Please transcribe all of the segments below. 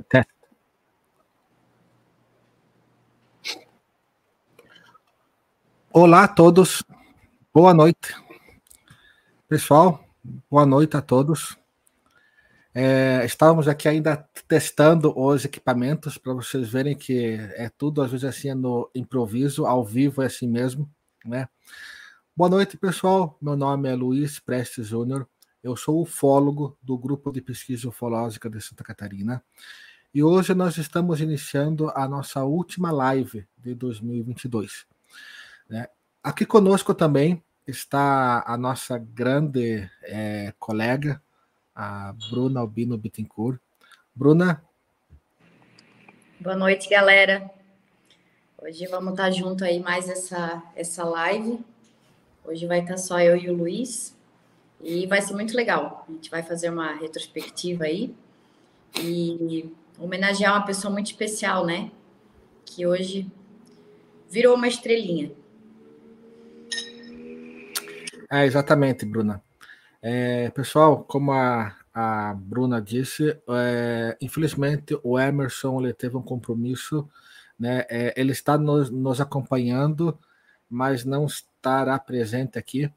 teste, teste. Olá a todos, boa noite. Pessoal, boa noite a todos. É, estávamos aqui ainda testando os equipamentos para vocês verem que é tudo às vezes assim é no improviso, ao vivo é assim mesmo, né? Boa noite, pessoal. Meu nome é Luiz Prestes Júnior. Eu sou ufólogo do Grupo de Pesquisa Ufológica de Santa Catarina. E hoje nós estamos iniciando a nossa última live de 2022. Né? Aqui conosco também está a nossa grande é, colega, a Bruna Albino Bittencourt. Bruna. Boa noite, galera. Hoje vamos estar junto aí mais essa, essa live. Hoje vai estar só eu e o Luiz. E vai ser muito legal. A gente vai fazer uma retrospectiva aí e homenagear uma pessoa muito especial, né? Que hoje virou uma estrelinha. É, exatamente, Bruna. É, pessoal, como a, a Bruna disse, é, infelizmente o Emerson ele teve um compromisso, né? É, ele está nos, nos acompanhando, mas não estará presente aqui.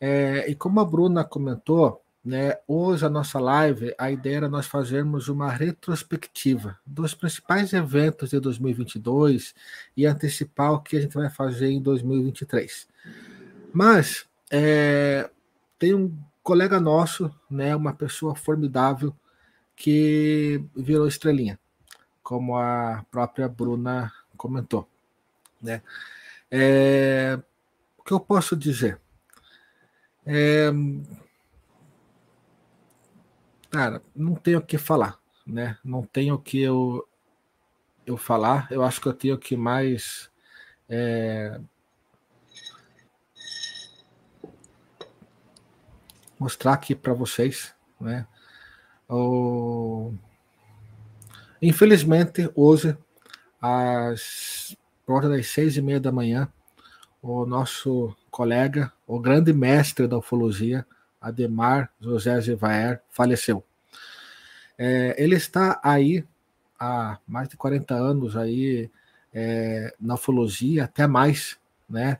É, e como a Bruna comentou, né, hoje a nossa live, a ideia era nós fazermos uma retrospectiva dos principais eventos de 2022 e antecipar o que a gente vai fazer em 2023. Mas é, tem um colega nosso, né, uma pessoa formidável, que virou estrelinha, como a própria Bruna comentou. Né? É, o que eu posso dizer? É... Cara, não tenho o que falar, né? Não tenho o que eu, eu falar. Eu acho que eu tenho que mais é... mostrar aqui para vocês, né? O... Infelizmente, hoje, às portas das seis e meia da manhã, o nosso colega, o grande mestre da ufologia, Ademar José Zevaer, faleceu. É, ele está aí há mais de 40 anos aí é, na ufologia, até mais, né?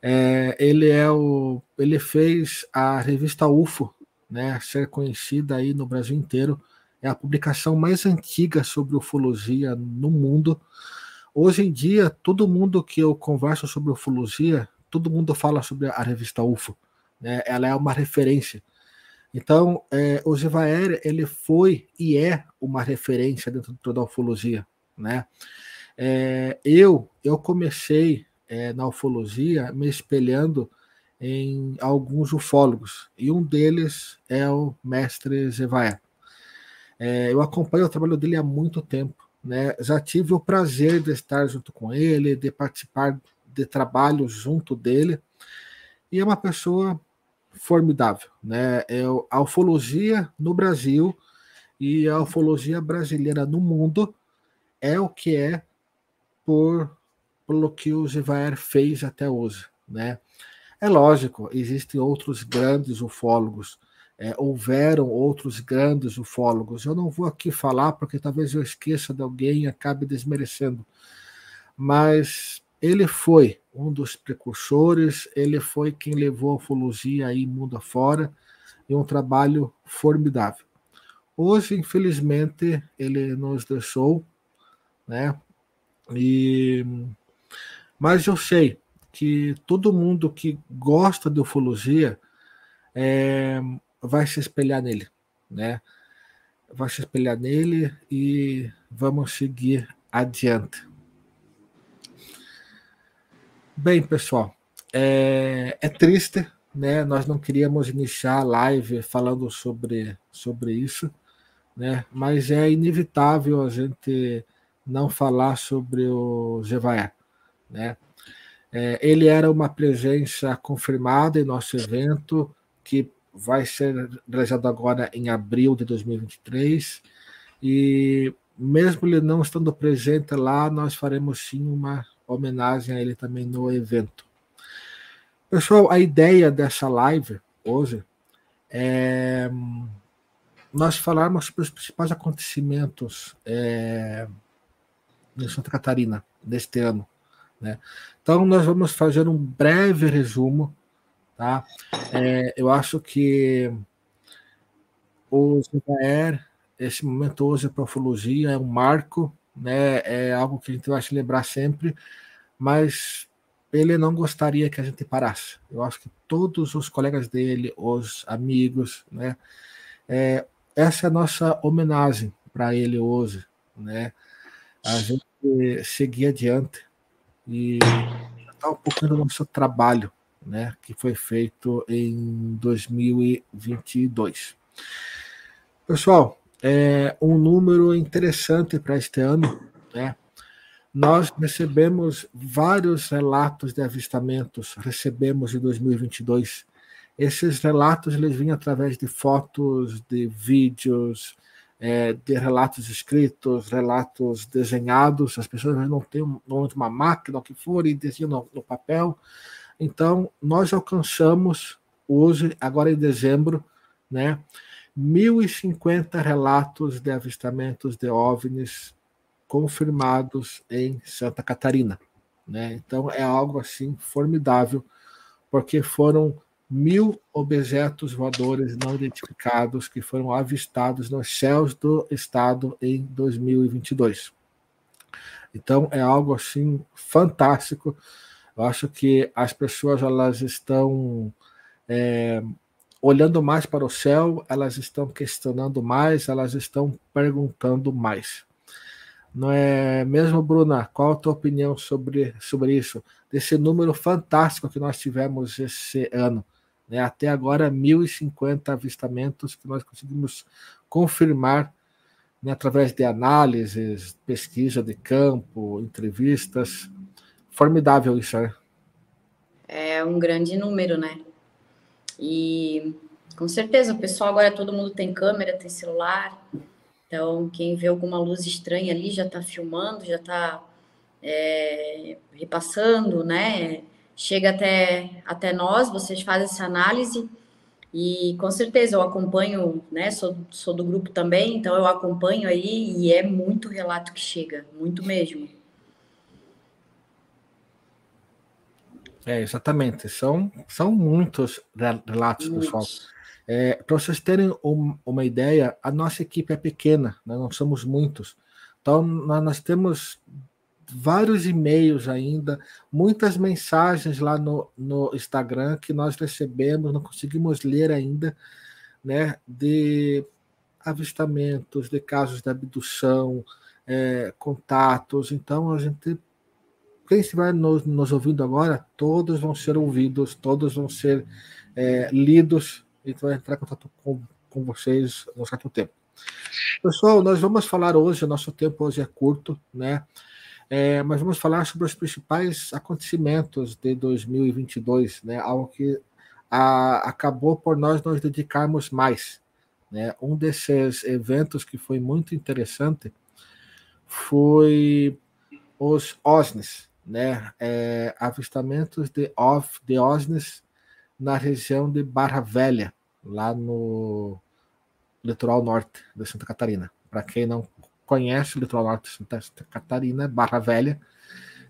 É, ele é o, ele fez a revista UFO, né, ser conhecida aí no Brasil inteiro. É a publicação mais antiga sobre ufologia no mundo. Hoje em dia, todo mundo que eu converso sobre ufologia todo mundo fala sobre a revista UFO, né? Ela é uma referência. Então, é, o Zivaer, ele foi e é uma referência dentro da ufologia, né? É, eu, eu comecei é, na ufologia me espelhando em alguns ufólogos, e um deles é o mestre Zevaer. É, eu acompanho o trabalho dele há muito tempo, né? Já tive o prazer de estar junto com ele, de participar de trabalho junto dele, e é uma pessoa formidável. Né? É a ufologia no Brasil e a ufologia brasileira no mundo é o que é por pelo que o Zivaer fez até hoje. Né? É lógico, existem outros grandes ufólogos, é, houveram outros grandes ufólogos. Eu não vou aqui falar porque talvez eu esqueça de alguém e acabe desmerecendo. Mas ele foi um dos precursores, ele foi quem levou a ufologia aí mundo afora, e um trabalho formidável. Hoje, infelizmente, ele nos deixou, né? E mas eu sei que todo mundo que gosta de ufologia é, vai se espelhar nele, né? Vai se espelhar nele e vamos seguir adiante. Bem, pessoal, é, é, triste, né? Nós não queríamos iniciar a live falando sobre, sobre isso, né? Mas é inevitável a gente não falar sobre o Jevaé, né? É, ele era uma presença confirmada em nosso evento, que vai ser realizado agora em abril de 2023, e mesmo ele não estando presente lá, nós faremos sim uma homenagem a ele também no evento. Pessoal, a ideia dessa live hoje é, nós falarmos sobre os principais acontecimentos é, em Santa Catarina deste ano. Né? Então, nós vamos fazer um breve resumo. Tá? É, eu acho que o Zevaer, esse momento hoje para a ufologia é um marco, né? é algo que a gente vai se lembrar sempre, mas ele não gostaria que a gente parasse. Eu acho que todos os colegas dele, os amigos, né? É, essa é a nossa homenagem para ele hoje, né? A gente seguir adiante e está um pouco do nosso trabalho, né? Que foi feito em 2022. Pessoal, é um número interessante para este ano, né? Nós recebemos vários relatos de avistamentos, recebemos em 2022. Esses relatos eles vinham através de fotos, de vídeos, é, de relatos escritos, relatos desenhados. As pessoas não têm uma máquina, o que for, e desenham no, no papel. Então, nós alcançamos hoje, agora em dezembro, né, 1.050 relatos de avistamentos de OVNIs confirmados em Santa Catarina. Né? Então é algo assim formidável, porque foram mil objetos voadores não identificados que foram avistados nos céus do estado em 2022. Então é algo assim fantástico. Eu acho que as pessoas elas estão é, olhando mais para o céu, elas estão questionando mais, elas estão perguntando mais. Não é mesmo, Bruna? Qual a tua opinião sobre, sobre isso? Desse número fantástico que nós tivemos esse ano. Né? Até agora, 1.050 avistamentos que nós conseguimos confirmar né, através de análises, pesquisa de campo, entrevistas. Formidável isso, né? É um grande número, né? E com certeza o pessoal agora todo mundo tem câmera, tem celular, então, quem vê alguma luz estranha ali já está filmando, já está é, repassando, né? Chega até, até nós, vocês fazem essa análise e com certeza eu acompanho, né? Sou, sou do grupo também, então eu acompanho aí e é muito relato que chega, muito mesmo. É, exatamente. São, são muitos relatos, muitos. pessoal. É, Para vocês terem um, uma ideia, a nossa equipe é pequena, né? não somos muitos. Então, nós temos vários e-mails ainda, muitas mensagens lá no, no Instagram que nós recebemos, não conseguimos ler ainda, né, de avistamentos, de casos de abdução, é, contatos. Então, a gente, quem estiver nos, nos ouvindo agora, todos vão ser ouvidos, todos vão ser é, lidos gente vai entrar em contato com, com vocês no certo tempo. Pessoal, nós vamos falar hoje, nosso tempo hoje é curto, né? É, mas vamos falar sobre os principais acontecimentos de 2022, né? Algo que a, acabou por nós nos dedicarmos mais. Né? Um desses eventos que foi muito interessante foi os OSNIs, né? É, avistamentos de, of, de OSNIs na região de Barra Velha, lá no litoral norte de Santa Catarina. Para quem não conhece o litoral norte de Santa Catarina, Barra Velha,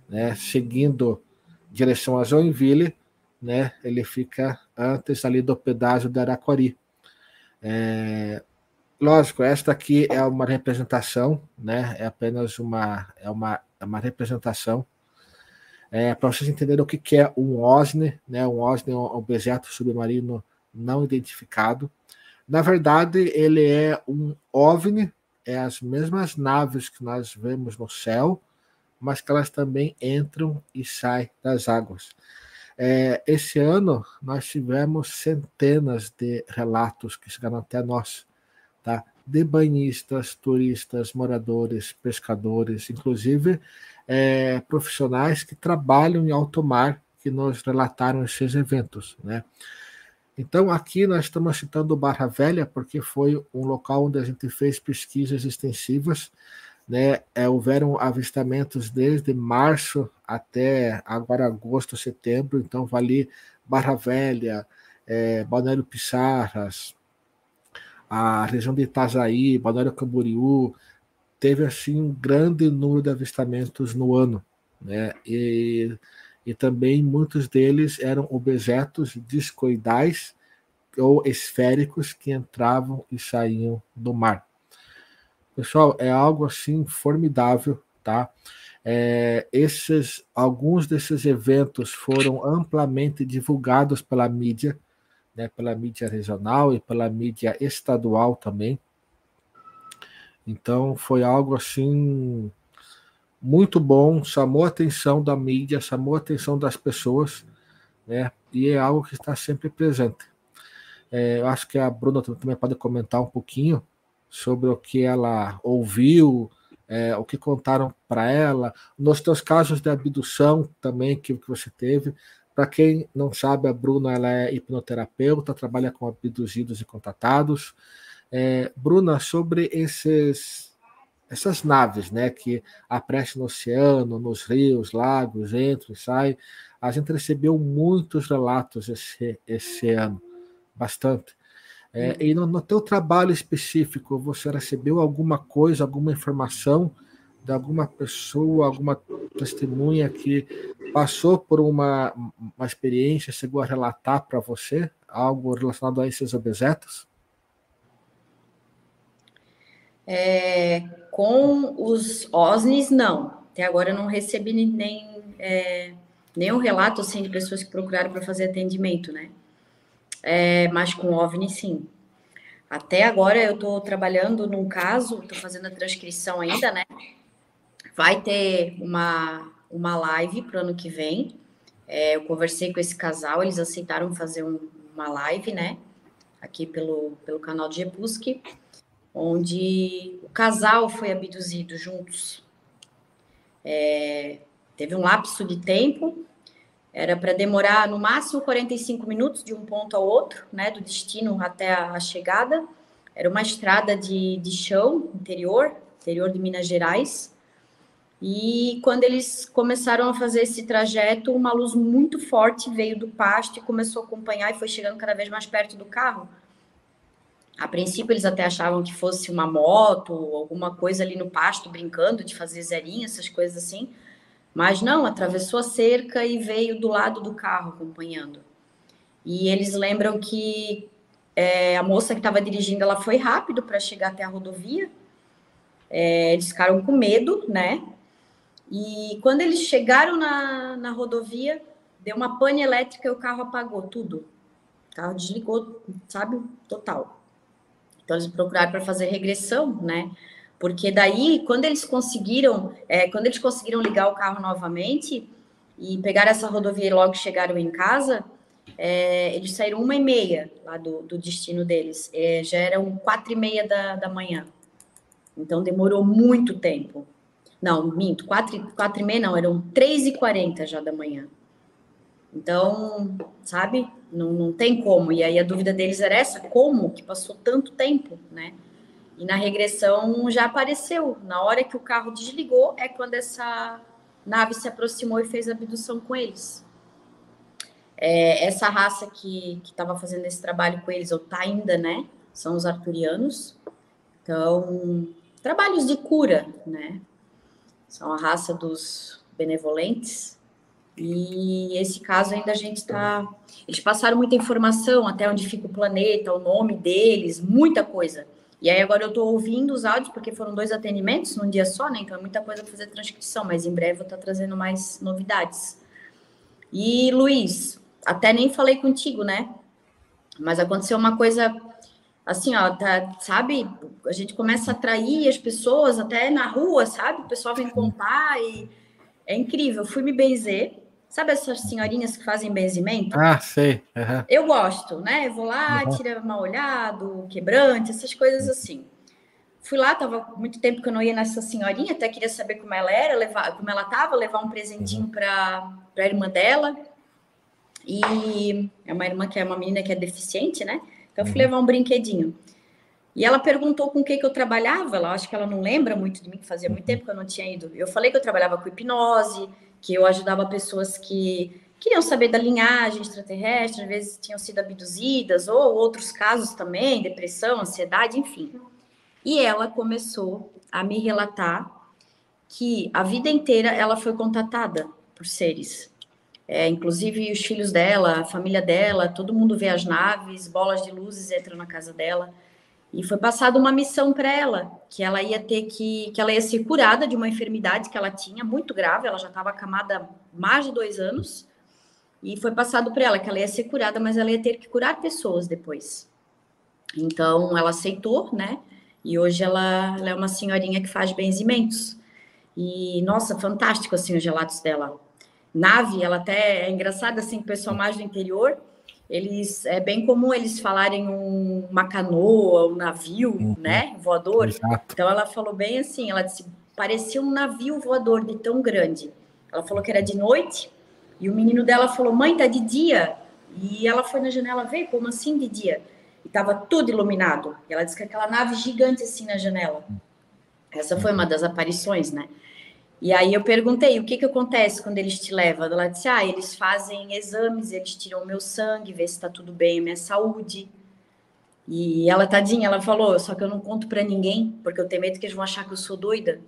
né, seguindo direção a Joinville, né, ele fica antes ali do pedágio de Araquari. É, lógico, esta aqui é uma representação, né, é apenas uma, é uma, é uma representação é, para vocês entenderem o que, que é um OSNI, né? Um OSNI é um objeto submarino não identificado. Na verdade, ele é um OVNI, é as mesmas naves que nós vemos no céu, mas que elas também entram e saem das águas. É, esse ano nós tivemos centenas de relatos que chegaram até nós, tá? De banhistas, turistas, moradores, pescadores, inclusive é, profissionais que trabalham em alto mar que nos relataram esses eventos, né? Então, aqui nós estamos citando Barra Velha, porque foi um local onde a gente fez pesquisas extensivas. Né? É, houveram avistamentos desde março até agora agosto, setembro. Então, vale Barra Velha, é, Balneário Pissarras, a região de Itajaí, Balneário Camboriú, teve assim um grande número de avistamentos no ano, né? E, e também muitos deles eram objetos discoidais ou esféricos que entravam e saíam do mar. Pessoal, é algo assim formidável, tá? É, esses, alguns desses eventos foram amplamente divulgados pela mídia, né, pela mídia regional e pela mídia estadual também. Então foi algo assim muito bom, chamou a atenção da mídia, chamou a atenção das pessoas, né? E é algo que está sempre presente. É, eu acho que a Bruna também pode comentar um pouquinho sobre o que ela ouviu, é, o que contaram para ela, nos teus casos de abdução também que, que você teve. Para quem não sabe, a Bruna ela é hipnoterapeuta, trabalha com abduzidos e contatados. É, Bruna, sobre esses, essas naves né, que aparecem no oceano, nos rios, lagos, entram e saem, a gente recebeu muitos relatos esse, esse ano, bastante. É, e no, no teu trabalho específico, você recebeu alguma coisa, alguma informação de alguma pessoa, alguma testemunha que passou por uma, uma experiência, chegou a relatar para você algo relacionado a esses objetos? É, com os OSNIs, não. Até agora eu não recebi nem, é, nenhum relato assim, de pessoas que procuraram para fazer atendimento, né? é, mas com OVNI sim. Até agora eu estou trabalhando num caso, estou fazendo a transcrição ainda, né? Vai ter uma, uma live para o ano que vem. É, eu conversei com esse casal, eles aceitaram fazer um, uma live, né? Aqui pelo, pelo canal de Epuski, onde o casal foi abduzido juntos. É, teve um lapso de tempo, era para demorar no máximo 45 minutos de um ponto ao outro, né, do destino até a chegada. Era uma estrada de, de chão interior, interior de Minas Gerais. E quando eles começaram a fazer esse trajeto, uma luz muito forte veio do pasto e começou a acompanhar e foi chegando cada vez mais perto do carro. A princípio, eles até achavam que fosse uma moto, alguma coisa ali no pasto, brincando de fazer zerinha, essas coisas assim. Mas não, atravessou a cerca e veio do lado do carro acompanhando. E eles lembram que é, a moça que estava dirigindo, ela foi rápido para chegar até a rodovia. É, eles ficaram com medo, né? E quando eles chegaram na, na rodovia, deu uma pane elétrica e o carro apagou tudo. O carro desligou, sabe? Total. Então eles procuraram para fazer regressão, né? Porque daí, quando eles conseguiram, é, quando eles conseguiram ligar o carro novamente e pegar essa rodovia e logo chegaram em casa, é, eles saíram uma e meia lá do, do destino deles. É, já eram quatro e meia da, da manhã. Então demorou muito tempo. Não, minto, quatro, quatro e meia não, eram três e quarenta já da manhã. Então, sabe, não, não tem como. E aí a dúvida deles era essa, como que passou tanto tempo, né? E na regressão já apareceu. Na hora que o carro desligou, é quando essa nave se aproximou e fez abdução com eles. É, essa raça que estava fazendo esse trabalho com eles, ou tá ainda, né? São os arturianos. Então, trabalhos de cura, né? São a raça dos benevolentes. E esse caso ainda a gente está. Eles passaram muita informação, até onde fica o planeta, o nome deles, muita coisa. E aí agora eu estou ouvindo os áudios, porque foram dois atendimentos num dia só, né? Então é muita coisa para fazer transcrição, mas em breve eu estou trazendo mais novidades. E Luiz, até nem falei contigo, né? Mas aconteceu uma coisa assim, ó, tá, sabe? A gente começa a atrair as pessoas até na rua, sabe? O pessoal vem contar e é incrível. Eu fui me benzer Sabe essas senhorinhas que fazem benzimento? Ah, sei. Uhum. Eu gosto, né? Eu vou lá, uhum. tira mal olhado, quebrante, essas coisas assim. Fui lá, tava muito tempo que eu não ia nessa senhorinha, até queria saber como ela era, levar, como ela tava, levar um presentinho uhum. para a irmã dela. E é uma irmã que é uma menina que é deficiente, né? Então eu fui uhum. levar um brinquedinho. E ela perguntou com o que, que eu trabalhava. Ela acho que ela não lembra muito de mim, que fazia muito uhum. tempo que eu não tinha ido. Eu falei que eu trabalhava com hipnose, que eu ajudava pessoas que queriam saber da linhagem extraterrestre, às vezes tinham sido abduzidas, ou outros casos também, depressão, ansiedade, enfim. E ela começou a me relatar que a vida inteira ela foi contatada por seres. É, inclusive os filhos dela, a família dela, todo mundo vê as naves, bolas de luzes entram na casa dela. E foi passada uma missão para ela, que ela ia ter que, que ela ia ser curada de uma enfermidade que ela tinha muito grave. Ela já estava acamada mais de dois anos e foi passado para ela que ela ia ser curada, mas ela ia ter que curar pessoas depois. Então ela aceitou, né? E hoje ela, ela é uma senhorinha que faz benzimentos. E nossa, fantástico assim os gelatos dela. Nave, ela até é engraçada assim, o pessoal mais do interior, eles é bem comum eles falarem um, uma canoa, um navio, uhum. né, voador. Exato. Então ela falou bem assim, ela disse parecia um navio voador de tão grande. Ela falou que era de noite e o menino dela falou: "Mãe, tá de dia". E ela foi na janela ver como assim de dia. E tava tudo iluminado. E ela disse que aquela nave gigante assim na janela. Essa foi uma das aparições, né? E aí eu perguntei, o que que acontece quando eles te levam? Ela disse, ah, eles fazem exames, eles tiram o meu sangue, vê se está tudo bem, a minha saúde. E ela, tadinha, ela falou, só que eu não conto para ninguém, porque eu tenho medo que eles vão achar que eu sou doida.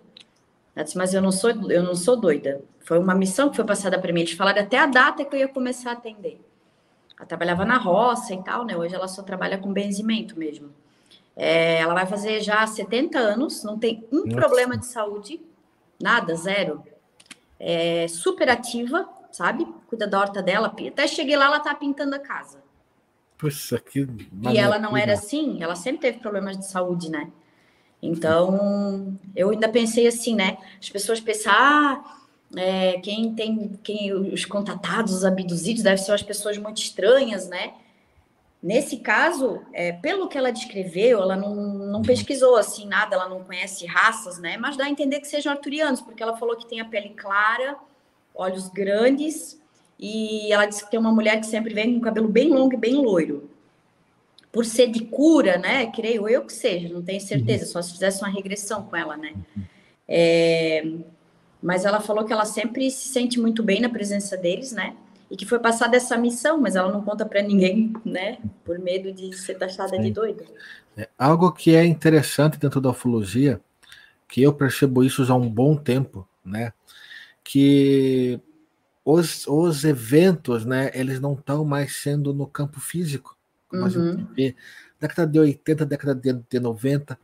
Ela disse, mas eu não sou, eu não sou doida. Foi uma missão que foi passada para mim. Eles falaram até a data que eu ia começar a atender. Ela trabalhava na roça e tal, né? Hoje ela só trabalha com benzimento mesmo. É, ela vai fazer já 70 anos, não tem um Nossa. problema de saúde Nada, zero. É super ativa, sabe? Cuida da horta dela. Até cheguei lá, ela tá pintando a casa. Puxa, que. E ela não era assim, ela sempre teve problemas de saúde, né? Então, eu ainda pensei assim, né? As pessoas pensam, ah, é, quem tem, quem os contatados, os abduzidos, devem ser as pessoas muito estranhas, né? Nesse caso, é, pelo que ela descreveu, ela não, não uhum. pesquisou assim nada, ela não conhece raças, né? Mas dá a entender que sejam arturianos, porque ela falou que tem a pele clara, olhos grandes, e ela disse que tem uma mulher que sempre vem com cabelo bem longo e bem loiro. Por ser de cura, né? Creio eu que seja, não tenho certeza, uhum. só se fizesse uma regressão com ela, né? Uhum. É, mas ela falou que ela sempre se sente muito bem na presença deles, né? E que foi passada essa missão, mas ela não conta para ninguém, né? Por medo de ser taxada Sim. de doida. É, algo que é interessante dentro da ufologia, que eu percebo isso já há um bom tempo, né? Que os, os eventos, né? Eles não estão mais sendo no campo físico, como uhum. a gente uhum. vê. Década de 80, década de, de 90.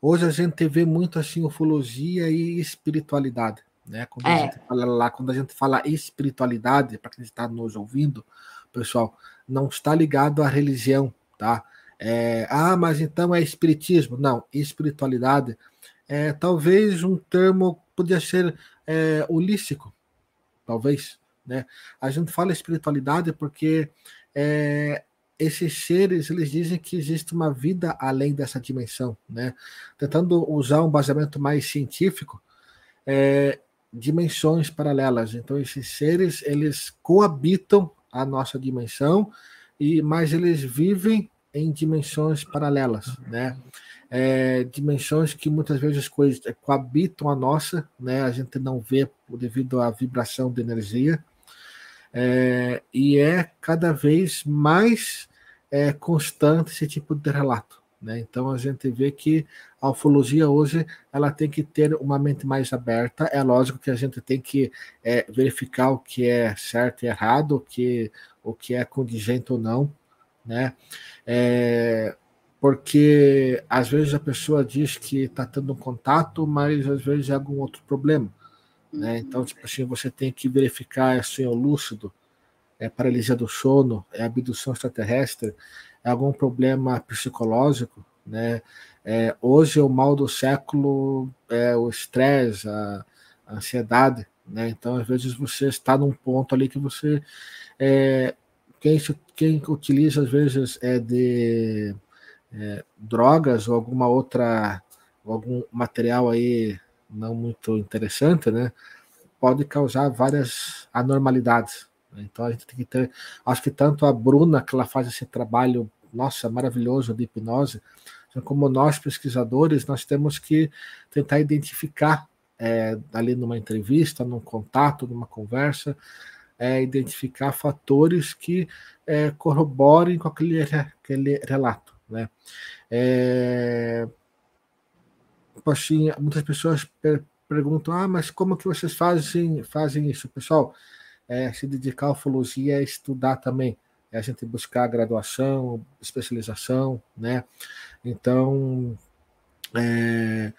Hoje a gente vê muito assim ufologia e espiritualidade. Né? Quando é. a gente fala lá, quando a gente fala espiritualidade, para quem está nos ouvindo, pessoal, não está ligado à religião, tá? É, ah, mas então é espiritismo? Não, espiritualidade é talvez um termo podia ser é, holístico, talvez, né? A gente fala espiritualidade porque é, esses seres eles dizem que existe uma vida além dessa dimensão, né? Tentando usar um baseamento mais científico, é, dimensões paralelas. Então esses seres eles coabitam a nossa dimensão e mas eles vivem em dimensões paralelas, né? É, dimensões que muitas vezes coabitam a nossa, né? A gente não vê devido à vibração de energia. É, e é cada vez mais é, constante esse tipo de relato. Né? Então a gente vê que a ufologia hoje ela tem que ter uma mente mais aberta. É lógico que a gente tem que é, verificar o que é certo e errado, o que, o que é condigente ou não, né? É, porque às vezes a pessoa diz que está tendo um contato, mas às vezes é algum outro problema. Né? Então, tipo assim, você tem que verificar é sonho lúcido, é paralisia do sono, é abdução extraterrestre, algum problema psicológico, né? É, hoje o mal do século é o estresse, a, ansiedade, né? Então às vezes você está num ponto ali que você é, quem, quem utiliza às vezes é de é, drogas ou alguma outra algum material aí não muito interessante, né? Pode causar várias anormalidades? Então a gente tem que ter. Acho que tanto a Bruna, que ela faz esse trabalho, nossa, maravilhoso de hipnose, como nós pesquisadores, nós temos que tentar identificar é, ali numa entrevista, num contato, numa conversa, é, identificar fatores que é, corroborem com aquele, aquele relato. Né? É, assim, muitas pessoas per perguntam, ah, mas como que vocês fazem, fazem isso? Pessoal, é, se dedicar à ufologia é estudar também, é a gente buscar graduação, especialização, né? Então, é,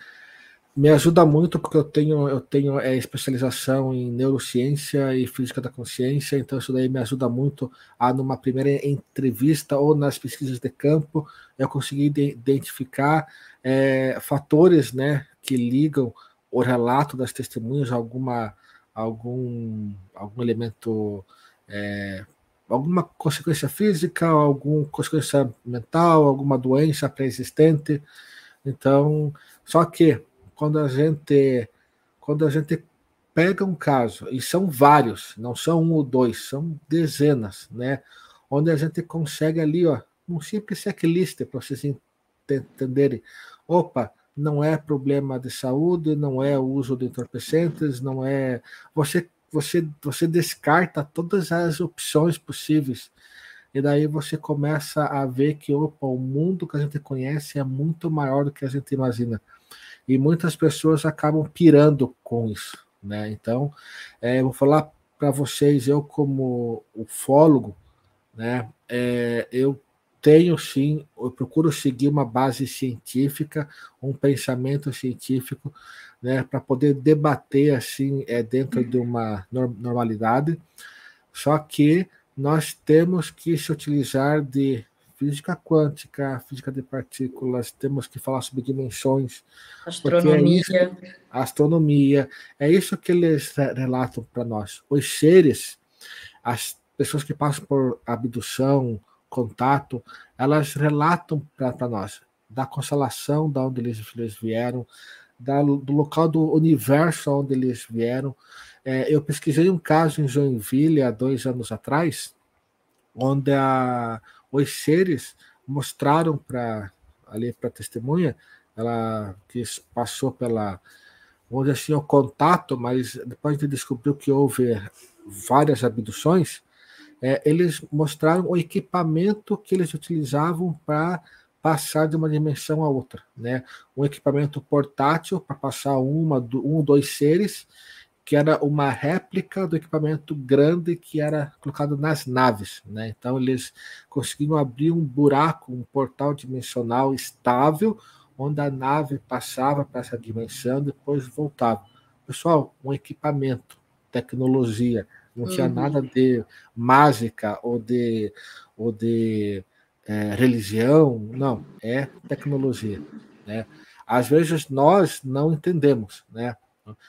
me ajuda muito porque eu tenho eu tenho é, especialização em neurociência e física da consciência, então isso daí me ajuda muito a numa primeira entrevista ou nas pesquisas de campo eu conseguir identificar é, fatores, né, que ligam o relato das testemunhas a alguma algum algum elemento é, alguma consequência física, alguma consequência mental, alguma doença pré-existente. Então, só que quando a gente quando a gente pega um caso e são vários, não são um ou dois, são dezenas, né? Onde a gente consegue ali, ó, um simples checklist para vocês entenderem. Opa, não é problema de saúde, não é o uso de entorpecentes, não é você você você descarta todas as opções possíveis e daí você começa a ver que opa, o mundo que a gente conhece é muito maior do que a gente imagina e muitas pessoas acabam pirando com isso, né? Então, é, vou falar para vocês, eu como ufólogo, né? É, eu tenho sim, eu procuro seguir uma base científica, um pensamento científico, né, para poder debater assim é, dentro de uma normalidade. Só que nós temos que se utilizar de física quântica, física de partículas, temos que falar sobre dimensões. Astronomia. É isso, astronomia. É isso que eles relatam para nós. Os seres, as pessoas que passam por abdução, contato, elas relatam para nós da constelação da onde eles, eles vieram, da, do local do universo onde eles vieram. É, eu pesquisei um caso em Joinville há dois anos atrás, onde a, os seres mostraram para ali para testemunha, ela que passou pela onde assim o contato, mas depois de descobriu que houve várias abduções, é, eles mostraram o equipamento que eles utilizavam para passar de uma dimensão a outra, né? Um equipamento portátil para passar uma, um, dois seres que era uma réplica do equipamento grande que era colocado nas naves. Né? Então, eles conseguiram abrir um buraco, um portal dimensional estável, onde a nave passava para essa dimensão e depois voltava. Pessoal, um equipamento, tecnologia, não tinha uhum. nada de mágica ou de, ou de é, religião, não, é tecnologia. Né? Às vezes nós não entendemos. Né?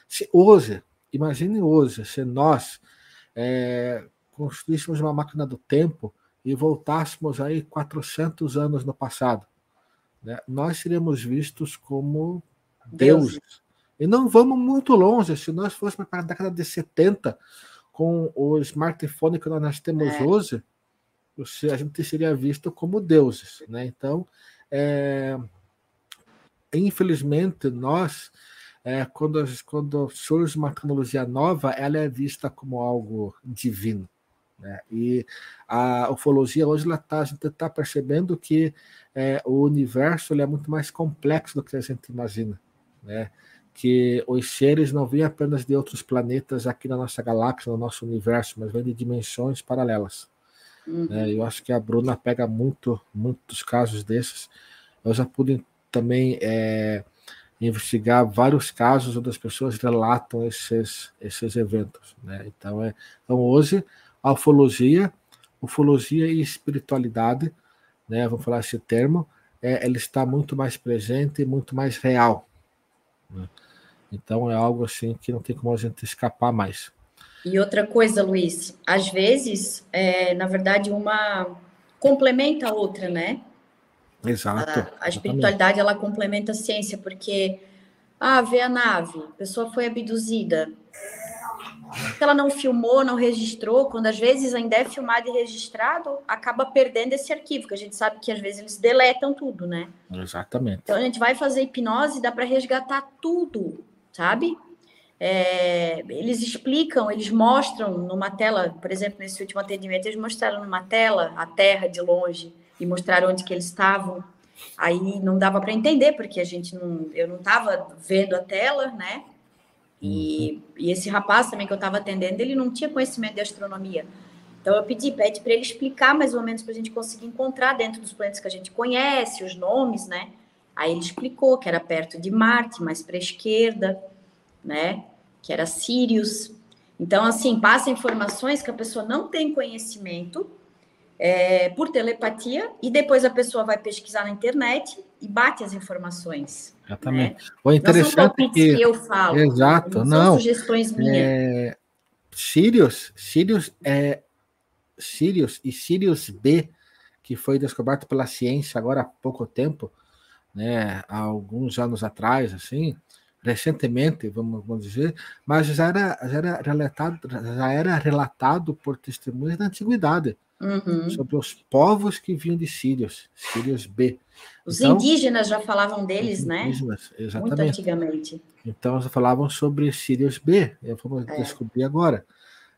Se hoje Imagine hoje se nós é, construíssemos uma máquina do tempo e voltássemos aí 400 anos no passado. Né? Nós seríamos vistos como deuses. Deus. E não vamos muito longe. Se nós fôssemos para a década de 70, com o smartphone que nós temos é. hoje, a gente seria visto como deuses. Né? Então, é, infelizmente, nós é, quando, quando surge uma tecnologia nova, ela é vista como algo divino. Né? E a ufologia hoje ela tá, a gente está percebendo que é, o universo é muito mais complexo do que a gente imagina. Né? Que os seres não vêm apenas de outros planetas aqui na nossa galáxia, no nosso universo, mas vêm de dimensões paralelas. Uhum. Né? Eu acho que a Bruna pega muito, muitos casos desses. Eu já pude também é, investigar vários casos onde as pessoas relatam esses, esses eventos. Né? Então, é, então, hoje, a ufologia, ufologia e espiritualidade, né, vamos falar esse termo, é, ela está muito mais presente e muito mais real. Né? Então, é algo assim que não tem como a gente escapar mais. E outra coisa, Luiz, às vezes, é, na verdade, uma complementa a outra, né? Exato. A, a espiritualidade ela complementa a ciência, porque ah, vê a nave, a pessoa foi abduzida. Ela não filmou, não registrou, quando às vezes ainda é filmado e registrado, acaba perdendo esse arquivo, que a gente sabe que às vezes eles deletam tudo, né? Exatamente. Então a gente vai fazer hipnose, dá para resgatar tudo, sabe? é, eles explicam, eles mostram numa tela, por exemplo, nesse último atendimento, eles mostraram numa tela a Terra de longe e mostraram onde que eles estavam. Aí não dava para entender porque a gente não, eu não estava vendo a tela, né? E, e esse rapaz também que eu estava atendendo, ele não tinha conhecimento de astronomia. Então eu pedi, pede para ele explicar mais ou menos para a gente conseguir encontrar dentro dos planetas que a gente conhece, os nomes, né? Aí ele explicou que era perto de Marte, mais para a esquerda, né? Que era Sirius. Então, assim, passa informações que a pessoa não tem conhecimento é, por telepatia e depois a pessoa vai pesquisar na internet e bate as informações. Exatamente. Né? O interessante não que, que eu falo. Exato, não. não sugestões minhas. É, Sirius, Sirius é Sirius e Sirius B, que foi descoberto pela ciência agora há pouco tempo, né, há alguns anos atrás, assim, recentemente, vamos, vamos dizer, mas já era, já era relatado, já era relatado por testemunhas da antiguidade uhum. sobre os povos que vinham de Sírios, Sírios B. Os então, indígenas já falavam deles, né? Indígenas, exatamente. Muito antigamente. Então, já falavam sobre Sírios B, vamos é. descobrir agora.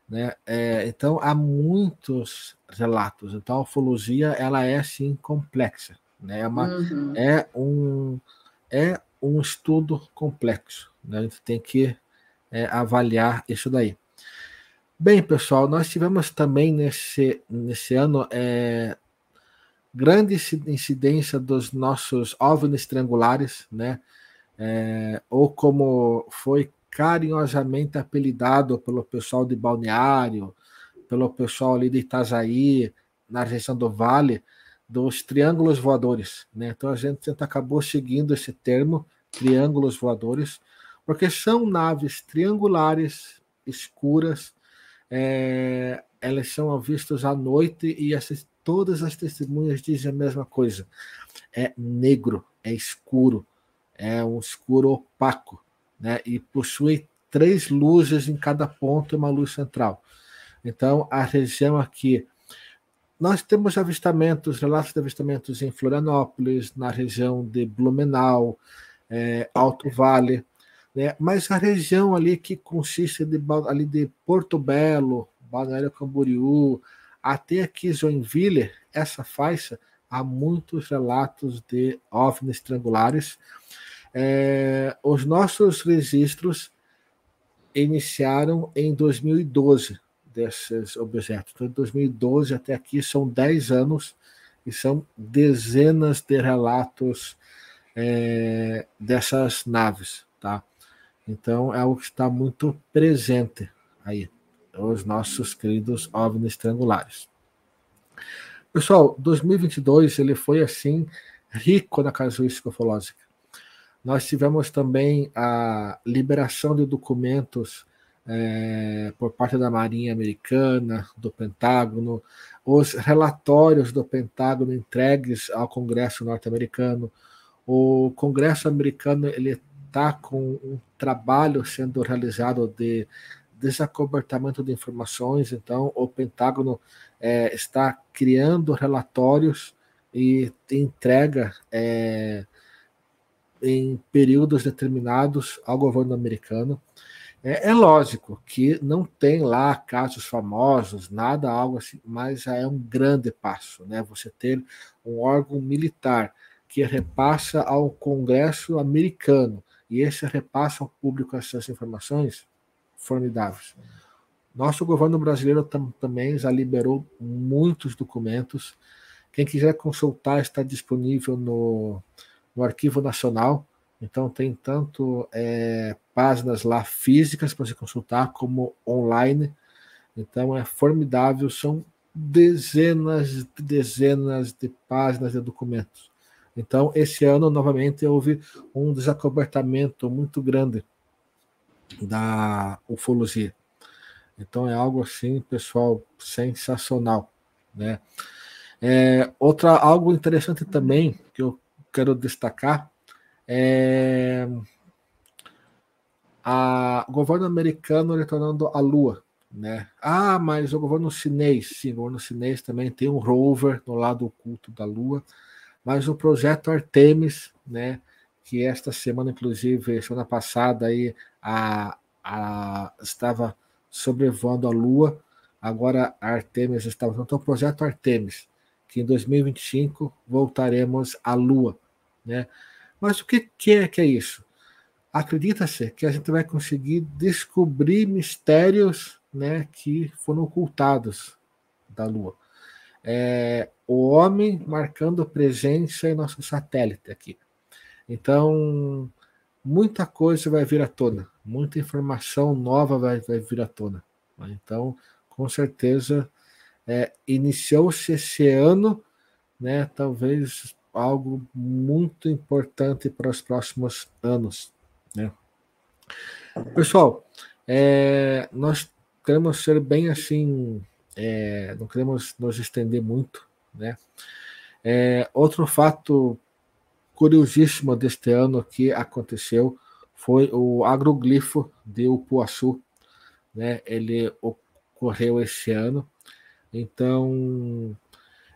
Né? É, então há muitos relatos. Então a ufologia ela é sim complexa, né? É, uma, uhum. é um é um estudo complexo. Né? A gente tem que é, avaliar isso daí. Bem, pessoal, nós tivemos também nesse, nesse ano é, grande incidência dos nossos OVNIs triangulares, né? É, ou como foi carinhosamente apelidado pelo pessoal de Balneário, pelo pessoal ali de Itajaí, na região do Vale, dos triângulos voadores. Né? Então a gente acabou seguindo esse termo, triângulos voadores, porque são naves triangulares, escuras, é, elas são vistas à noite e essas, todas as testemunhas dizem a mesma coisa. É negro, é escuro, é um escuro opaco né, e possui três luzes em cada ponto e uma luz central. Então, a região aqui. Nós temos avistamentos, relatos de avistamentos em Florianópolis, na região de Blumenau, é, Alto Vale, né? mas a região ali que consiste de, ali de Porto Belo, Balneário Camboriú, até aqui Joinville, essa faixa, há muitos relatos de OVNIs triangulares, é, os nossos registros iniciaram em 2012 desses objetos. Então, de 2012 até aqui são 10 anos e são dezenas de relatos é, dessas naves, tá? Então é algo que está muito presente aí, os nossos queridos OVNIs triangulares. Pessoal, 2022 ele foi assim rico na casuística ufológica. Nós tivemos também a liberação de documentos é, por parte da Marinha Americana, do Pentágono, os relatórios do Pentágono entregues ao Congresso norte-americano. O Congresso americano ele está com um trabalho sendo realizado de desacobertamento de informações, então o Pentágono é, está criando relatórios e entrega é, em períodos determinados ao governo americano. É, é, lógico que não tem lá casos famosos, nada algo assim, mas já é um grande passo, né? Você ter um órgão militar que repassa ao Congresso americano e esse repassa ao público essas informações formidáveis. Nosso governo brasileiro tam, também já liberou muitos documentos. Quem quiser consultar está disponível no no Arquivo Nacional. Então tem tanto é, páginas lá físicas para você consultar como online. Então é formidável, são dezenas e dezenas de páginas de documentos. Então esse ano novamente houve um desacobertamento muito grande da ufologia. Então é algo assim, pessoal, sensacional, né? É, outra algo interessante também que eu quero destacar é a, o governo americano retornando à Lua. Né? Ah, mas o governo chinês, sim, o governo chinês também tem um rover no lado oculto da Lua, mas o projeto Artemis, né, que esta semana, inclusive, semana passada, aí, a, a, estava sobrevoando a Lua, agora a Artemis estava. Então, o projeto Artemis, que em 2025 voltaremos à Lua. Né? Mas o que, é que é isso? Acredita-se que a gente vai conseguir descobrir mistérios né, que foram ocultados da Lua. É, o homem marcando presença em nosso satélite aqui. Então, muita coisa vai vir à tona, muita informação nova vai, vai vir à tona. Então, com certeza, é, iniciou-se esse ano, né, talvez algo muito importante para os próximos anos. Né? Pessoal, é, nós queremos ser bem assim, é, não queremos nos estender muito. Né? É, outro fato curiosíssimo deste ano que aconteceu foi o agroglifo de Upuaçu. Né? Ele ocorreu esse ano. Então,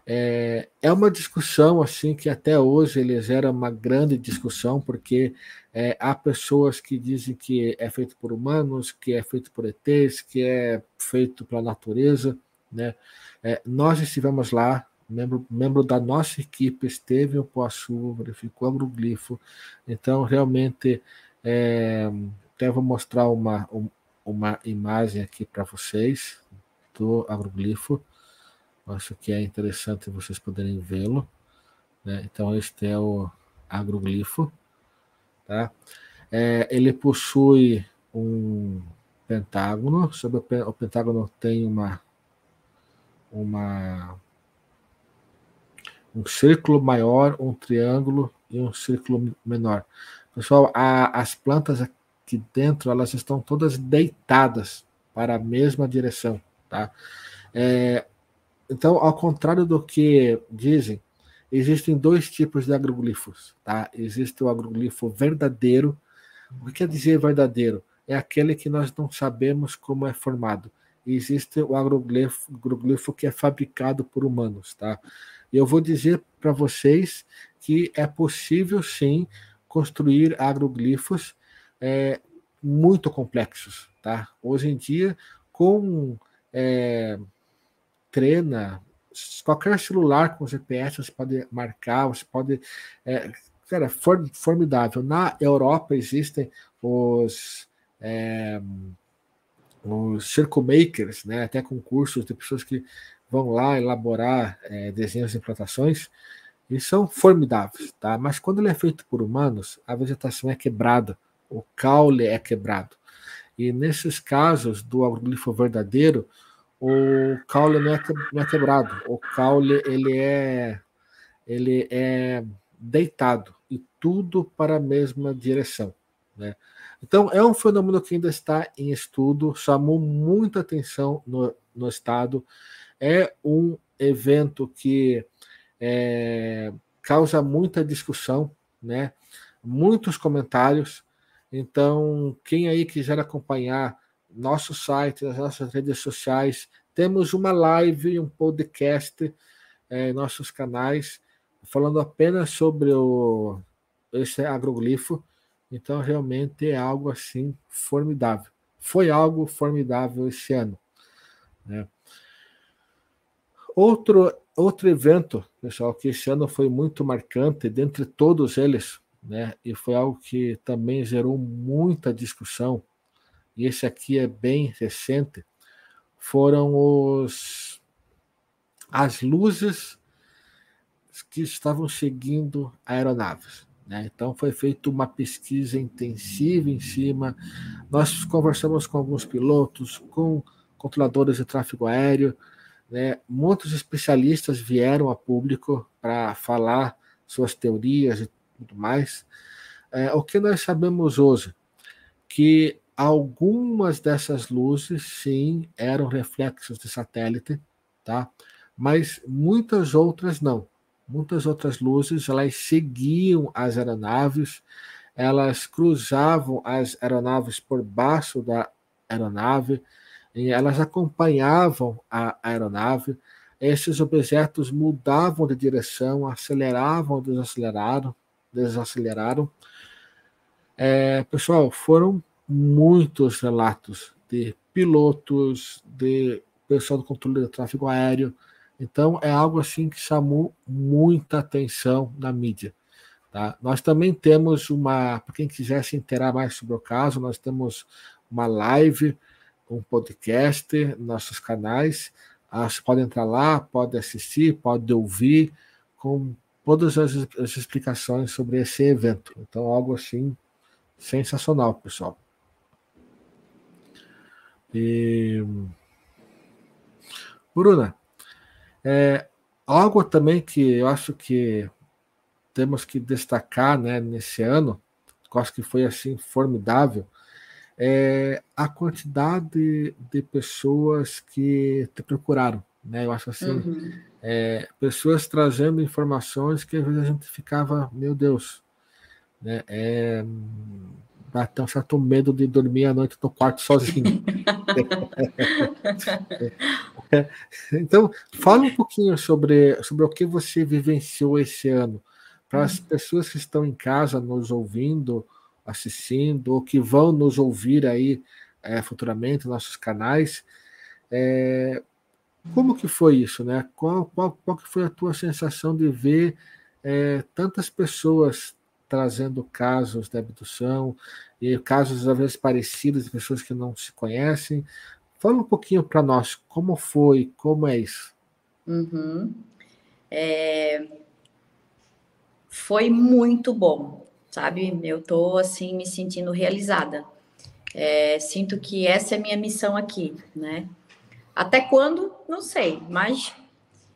é, é uma discussão assim que até hoje ele gera uma grande discussão, porque é, há pessoas que dizem que é feito por humanos, que é feito por ETs, que é feito pela natureza. Né? É, nós estivemos lá, membro, membro da nossa equipe esteve em Poaçu, verificou o agroglifo, então realmente é, até vou mostrar uma, uma imagem aqui para vocês do agroglifo. Acho que é interessante vocês poderem vê-lo. Né? Então, este é o agroglifo. Tá? É, ele possui um pentágono. Sobre o pentágono tem uma, uma um círculo maior, um triângulo e um círculo menor. Pessoal, a, as plantas aqui dentro elas estão todas deitadas para a mesma direção, tá? É, então, ao contrário do que dizem, existem dois tipos de agroglifos. Tá? Existe o agroglifo verdadeiro. O que quer dizer verdadeiro? É aquele que nós não sabemos como é formado. Existe o agroglifo, agroglifo que é fabricado por humanos. Tá? E eu vou dizer para vocês que é possível sim construir agroglifos é, muito complexos. Tá? Hoje em dia, com é, treina. Qualquer celular com GPS você pode marcar, você pode. É, cara, for, formidável. Na Europa existem os. É, os circle makers, né, até concursos de pessoas que vão lá elaborar é, desenhos de implantações, e são formidáveis, tá? Mas quando ele é feito por humanos, a vegetação é quebrada, o caule é quebrado. E nesses casos do agroglifo verdadeiro, o caule não é, não é quebrado, o caule ele é ele é deitado e tudo para a mesma direção, né? Então é um fenômeno que ainda está em estudo, chamou muita atenção no, no estado, é um evento que é, causa muita discussão, né? Muitos comentários. Então quem aí quiser acompanhar nosso site, nas nossas redes sociais. Temos uma live e um podcast é, em nossos canais, falando apenas sobre o, esse agroglifo. Então, realmente é algo assim formidável. Foi algo formidável esse ano. Né? Outro, outro evento, pessoal, que esse ano foi muito marcante, dentre todos eles, né, e foi algo que também gerou muita discussão, e esse aqui é bem recente, foram os as luzes que estavam seguindo aeronaves. Né? Então foi feita uma pesquisa intensiva em cima. Nós conversamos com alguns pilotos, com controladores de tráfego aéreo. Né? Muitos especialistas vieram a público para falar suas teorias e tudo mais. É, o que nós sabemos hoje? Que Algumas dessas luzes, sim, eram reflexos de satélite, tá? Mas muitas outras não. Muitas outras luzes, elas seguiam as aeronaves, elas cruzavam as aeronaves por baixo da aeronave, elas acompanhavam a aeronave. Esses objetos mudavam de direção, aceleravam, desaceleraram, desaceleraram. É, pessoal, foram muitos relatos de pilotos, de pessoal do controle do tráfego aéreo. Então, é algo assim que chamou muita atenção na mídia. Tá? Nós também temos uma, para quem quiser se inteirar mais sobre o caso, nós temos uma live, um podcast, nossos canais. Ah, você pode entrar lá, pode assistir, pode ouvir, com todas as, as explicações sobre esse evento. Então, algo assim sensacional, pessoal. E... Bruna, é, algo também que eu acho que temos que destacar né, nesse ano, que eu acho que foi assim formidável, é a quantidade de pessoas que te procuraram. Né? Eu acho assim, uhum. é, pessoas trazendo informações que às vezes a gente ficava, meu Deus, né? É, dá até um certo medo de dormir à noite no quarto sozinho. então, fala um pouquinho sobre, sobre o que você vivenciou esse ano, para as pessoas que estão em casa nos ouvindo, assistindo, ou que vão nos ouvir aí é, futuramente, nossos canais. É, como que foi isso, né? Qual, qual, qual que foi a tua sensação de ver é, tantas pessoas trazendo casos de abdução e casos às vezes parecidos de pessoas que não se conhecem. Fala um pouquinho para nós como foi, como é isso. Uhum. É... Foi muito bom, sabe? Eu tô assim me sentindo realizada. É, sinto que essa é a minha missão aqui, né? Até quando? Não sei, mas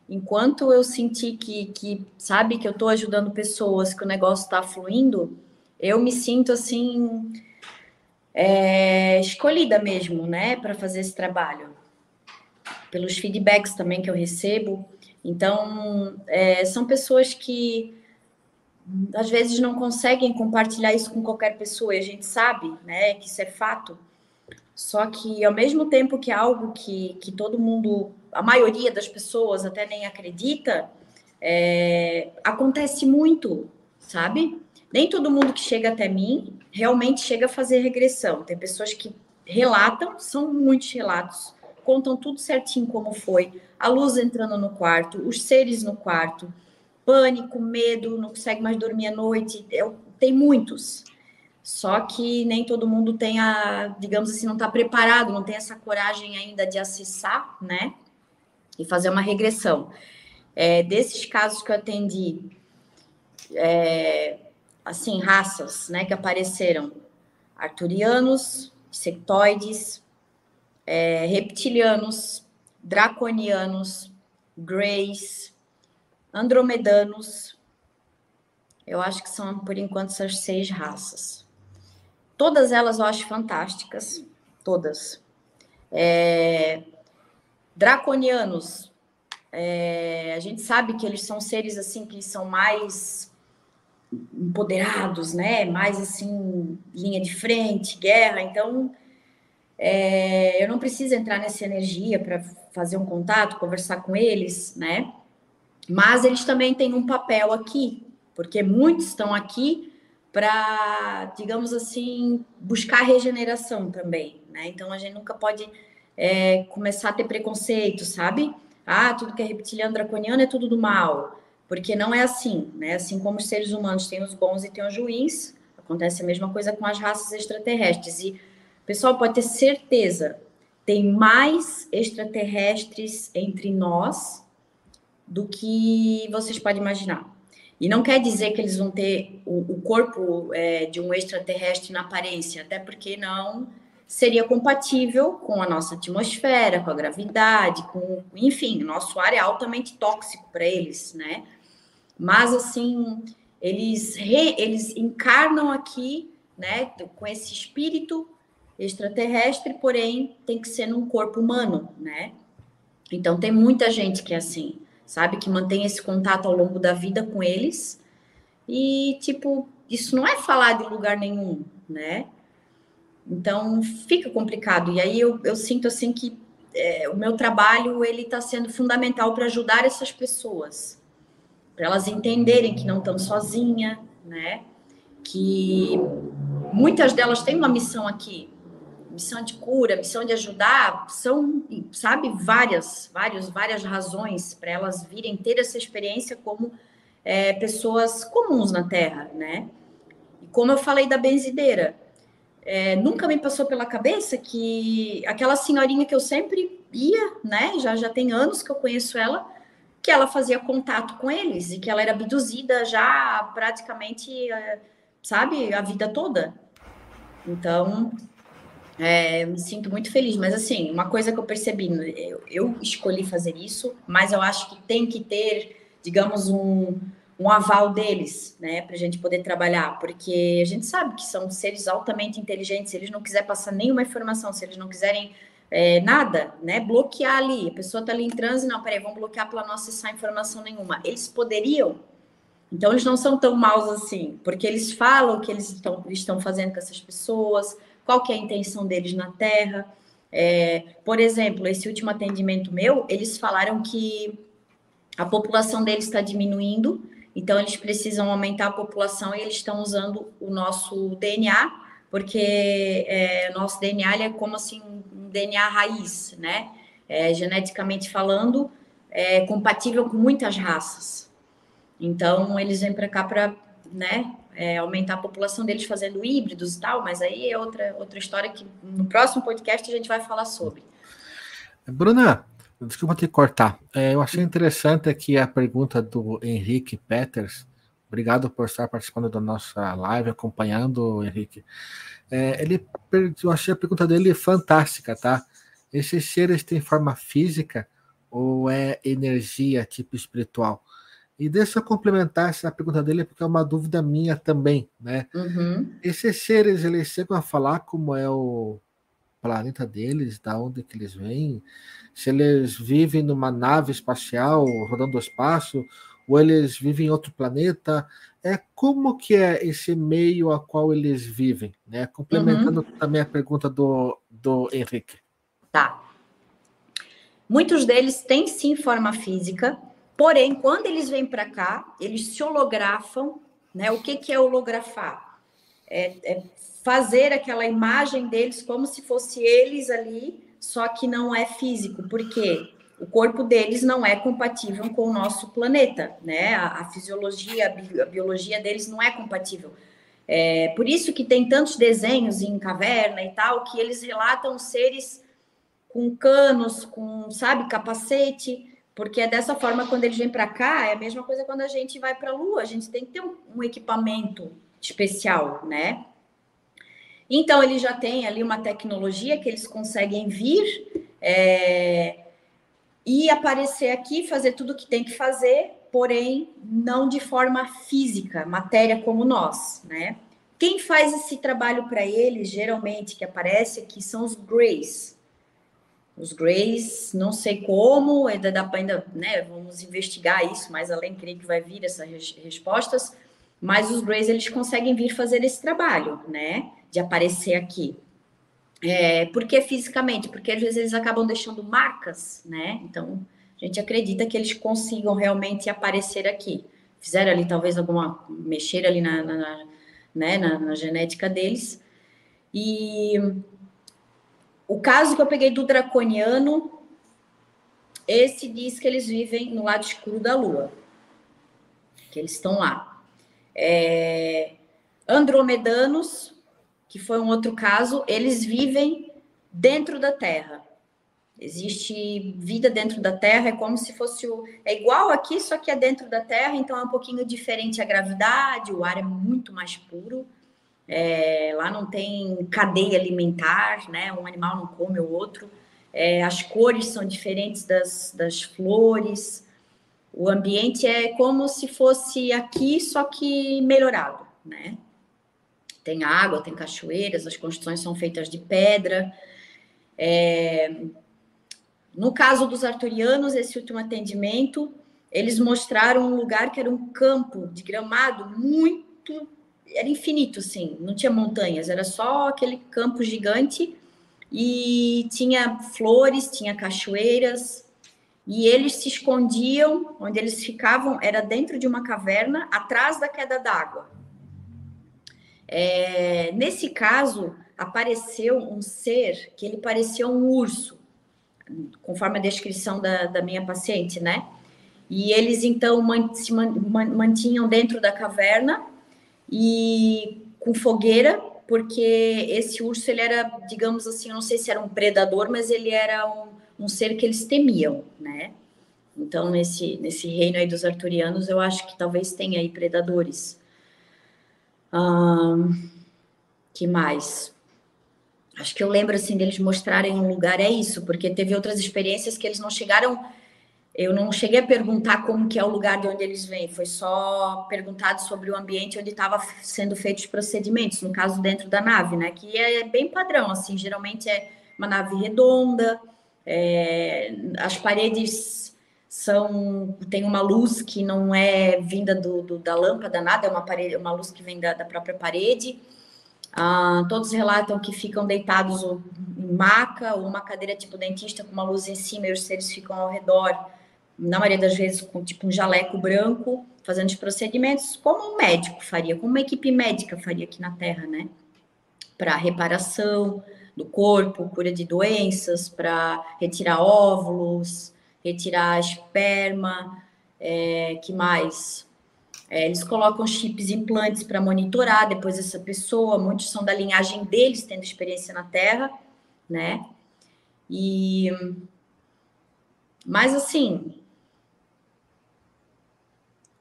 enquanto eu senti que, que sabe, que eu estou ajudando pessoas, que o negócio está fluindo, eu me sinto assim é, escolhida mesmo, né, para fazer esse trabalho. Pelos feedbacks também que eu recebo. Então, é, são pessoas que às vezes não conseguem compartilhar isso com qualquer pessoa, e a gente sabe, né, que isso é fato. Só que ao mesmo tempo que é algo que, que todo mundo a maioria das pessoas até nem acredita, é, acontece muito, sabe? Nem todo mundo que chega até mim realmente chega a fazer regressão. Tem pessoas que relatam, são muitos relatos, contam tudo certinho como foi, a luz entrando no quarto, os seres no quarto, pânico, medo, não consegue mais dormir à noite. Eu, tem muitos. Só que nem todo mundo tem a, digamos assim, não está preparado, não tem essa coragem ainda de acessar, né? E fazer uma regressão. É, desses casos que eu atendi, é, assim, raças, né, que apareceram, arturianos, sectoides, é, reptilianos, draconianos, greys, andromedanos, eu acho que são, por enquanto, essas seis raças. Todas elas eu acho fantásticas, todas. É, Draconianos, é, a gente sabe que eles são seres assim que são mais empoderados, né? Mais assim, linha de frente, guerra. Então, é, eu não preciso entrar nessa energia para fazer um contato, conversar com eles, né? Mas eles também têm um papel aqui, porque muitos estão aqui para, digamos assim, buscar regeneração também, né? Então a gente nunca pode é, começar a ter preconceito, sabe? Ah, tudo que é reptiliano, draconiano é tudo do mal. Porque não é assim, né? Assim como os seres humanos têm os bons e têm os ruins, acontece a mesma coisa com as raças extraterrestres. E o pessoal pode ter certeza, tem mais extraterrestres entre nós do que vocês podem imaginar. E não quer dizer que eles vão ter o, o corpo é, de um extraterrestre na aparência, até porque não seria compatível com a nossa atmosfera, com a gravidade, com, enfim, nosso ar é altamente tóxico para eles, né? Mas assim, eles re, eles encarnam aqui, né, com esse espírito extraterrestre, porém tem que ser num corpo humano, né? Então tem muita gente que é assim, sabe, que mantém esse contato ao longo da vida com eles. E tipo, isso não é falar de lugar nenhum, né? Então fica complicado. E aí eu, eu sinto assim que é, o meu trabalho ele está sendo fundamental para ajudar essas pessoas, para elas entenderem que não estão sozinha, né? Que muitas delas têm uma missão aqui, missão de cura, missão de ajudar, são, sabe, várias, várias, várias razões para elas virem ter essa experiência como é, pessoas comuns na Terra, né? E como eu falei da benzideira, é, nunca me passou pela cabeça que aquela senhorinha que eu sempre ia, né? Já já tem anos que eu conheço ela, que ela fazia contato com eles e que ela era abduzida já praticamente, é, sabe, a vida toda. Então, é, me sinto muito feliz, mas assim, uma coisa que eu percebi, eu, eu escolhi fazer isso, mas eu acho que tem que ter, digamos, um, um aval deles, né, para a gente poder trabalhar, porque a gente sabe que são seres altamente inteligentes, se eles não quiserem passar nenhuma informação, se eles não quiserem é, nada, né, bloquear ali, a pessoa está ali em transe, não, peraí, vamos bloquear pela nossa sem informação nenhuma. Eles poderiam, então eles não são tão maus assim, porque eles falam o que eles estão, estão fazendo com essas pessoas, qual que é a intenção deles na Terra. É, por exemplo, esse último atendimento meu, eles falaram que a população deles está diminuindo, então eles precisam aumentar a população e eles estão usando o nosso DNA, porque é, nosso DNA é como assim um DNA raiz, né? É, geneticamente falando, é compatível com muitas raças. Então eles vêm para cá para, né, é, aumentar a população deles fazendo híbridos e tal, mas aí é outra, outra história que no próximo podcast a gente vai falar sobre. Bruna, desculpa te cortar. É, eu achei interessante aqui a pergunta do Henrique Peters. Obrigado por estar participando da nossa live, acompanhando, Henrique. É, ele, eu achei a pergunta dele fantástica, tá? Esses seres têm forma física ou é energia tipo espiritual? E deixa eu complementar essa pergunta dele, porque é uma dúvida minha também, né? Uhum. Esses seres, eles chegam a falar como é o planeta deles, da onde que eles vêm, se eles vivem numa nave espacial rodando o espaço, ou eles vivem em outro planeta, é como que é esse meio a qual eles vivem, né? Complementando uhum. também a pergunta do, do Henrique. Tá. Muitos deles têm sim forma física, Porém, quando eles vêm para cá, eles se holografam, né? O que, que é holografar? É, é fazer aquela imagem deles como se fosse eles ali, só que não é físico, porque o corpo deles não é compatível com o nosso planeta, né? A, a fisiologia, a, bi, a, biologia deles não é compatível. É, por isso que tem tantos desenhos em caverna e tal, que eles relatam seres com canos, com, sabe, capacete, porque é dessa forma, quando eles vêm para cá, é a mesma coisa quando a gente vai para a Lua, a gente tem que ter um, um, equipamento especial, né? Então, eles já têm ali uma tecnologia que eles conseguem vir é, e aparecer aqui, fazer tudo o que tem que fazer, porém, não de forma física, matéria como nós, né? Quem faz esse trabalho para eles, geralmente, que aparece aqui, são os Greys, os Greys, não sei como, ainda dá para ainda, né, vamos investigar isso mais além, creio que vai vir essas respostas, mas os Greys, eles conseguem vir fazer esse trabalho, né, de aparecer aqui. É, por que fisicamente? Porque às vezes eles acabam deixando marcas, né, então a gente acredita que eles consigam realmente aparecer aqui. Fizeram ali talvez alguma, mexer ali na, na, na né, na, na genética deles, e o caso que eu peguei do draconiano, esse diz que eles vivem no lado escuro da Lua, que eles estão lá. É, andromedanos, que foi um outro caso, eles vivem dentro da Terra. Existe vida dentro da Terra, é como se fosse o. É igual aqui, só que é dentro da Terra, então é um pouquinho diferente a gravidade, o ar é muito mais puro. É, lá não tem cadeia alimentar, né? Um animal não come o outro. É, as cores são diferentes das, das flores. O ambiente é como se fosse aqui, só que melhorado, né? Tem água, tem cachoeiras, as construções são feitas de pedra. É... No caso dos arturianos, esse último atendimento, eles mostraram um lugar que era um campo de gramado muito era infinito, assim, não tinha montanhas, era só aquele campo gigante e tinha flores, tinha cachoeiras, e eles se escondiam, onde eles ficavam era dentro de uma caverna, atrás da queda d'água. É, nesse caso, apareceu um ser que ele parecia um urso, conforme a descrição da, da minha paciente, né? E eles então se mantinham dentro da caverna e com fogueira, porque esse urso ele era, digamos assim, não sei se era um predador, mas ele era um, um ser que eles temiam, né? Então nesse nesse reino aí dos arturianos, eu acho que talvez tenha aí predadores. Hum, que mais? Acho que eu lembro assim deles mostrarem um lugar é isso, porque teve outras experiências que eles não chegaram eu não cheguei a perguntar como que é o lugar de onde eles vêm, foi só perguntado sobre o ambiente onde estava sendo feitos os procedimentos, no caso dentro da nave, né? Que é bem padrão, assim, geralmente é uma nave redonda, é, as paredes são tem uma luz que não é vinda do, do, da lâmpada, nada, é uma parede, uma luz que vem da, da própria parede. Ah, todos relatam que ficam deitados em maca ou uma cadeira tipo dentista com uma luz em cima e os seres ficam ao redor na maioria das vezes com tipo um jaleco branco, fazendo os procedimentos como um médico faria, como uma equipe médica faria aqui na Terra, né? Para reparação do corpo, cura de doenças, para retirar óvulos, retirar esperma, é, que mais? É, eles colocam chips implantes para monitorar depois essa pessoa, muitos são da linhagem deles, tendo experiência na Terra, né? E mas assim,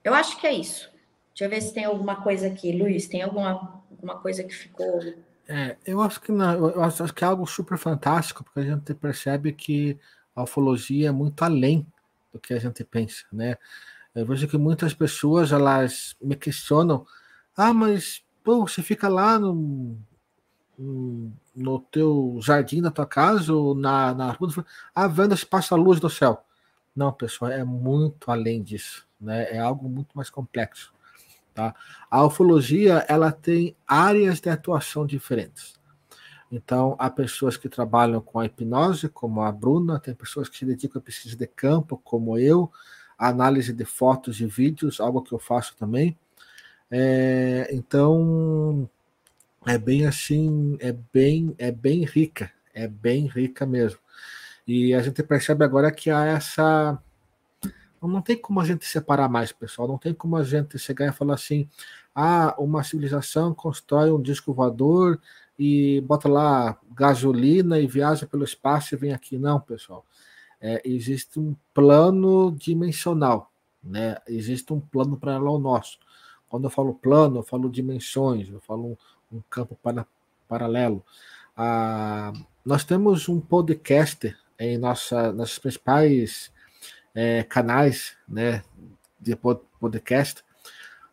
eu acho que é isso. Deixa eu ver se tem alguma coisa aqui. Luiz, tem alguma, alguma coisa que ficou. É, eu acho que não, eu acho, que é algo super fantástico, porque a gente percebe que a ufologia é muito além do que a gente pensa, né? Eu vejo que muitas pessoas elas me questionam: ah, mas pô, você fica lá no, no teu jardim da tua casa ou na, na rua, ah, vendo se passa a luz do céu. Não, pessoal, é muito além disso né? É algo muito mais complexo, tá? A ufologia, ela tem áreas de atuação diferentes. Então, há pessoas que trabalham com a hipnose, como a Bruna, tem pessoas que se dedicam a pesquisa de campo, como eu, a análise de fotos e vídeos, algo que eu faço também. É, então, é bem assim, é bem, é bem rica, é bem rica mesmo. E a gente percebe agora que há essa não tem como a gente separar mais, pessoal. Não tem como a gente chegar e falar assim: ah, uma civilização constrói um disco voador e bota lá gasolina e viaja pelo espaço e vem aqui. Não, pessoal. É, existe um plano dimensional, né? Existe um plano paralelo ao nosso. Quando eu falo plano, eu falo dimensões, eu falo um, um campo para, paralelo. Ah, nós temos um podcast em nossa, nossas principais é, canais né, de podcast.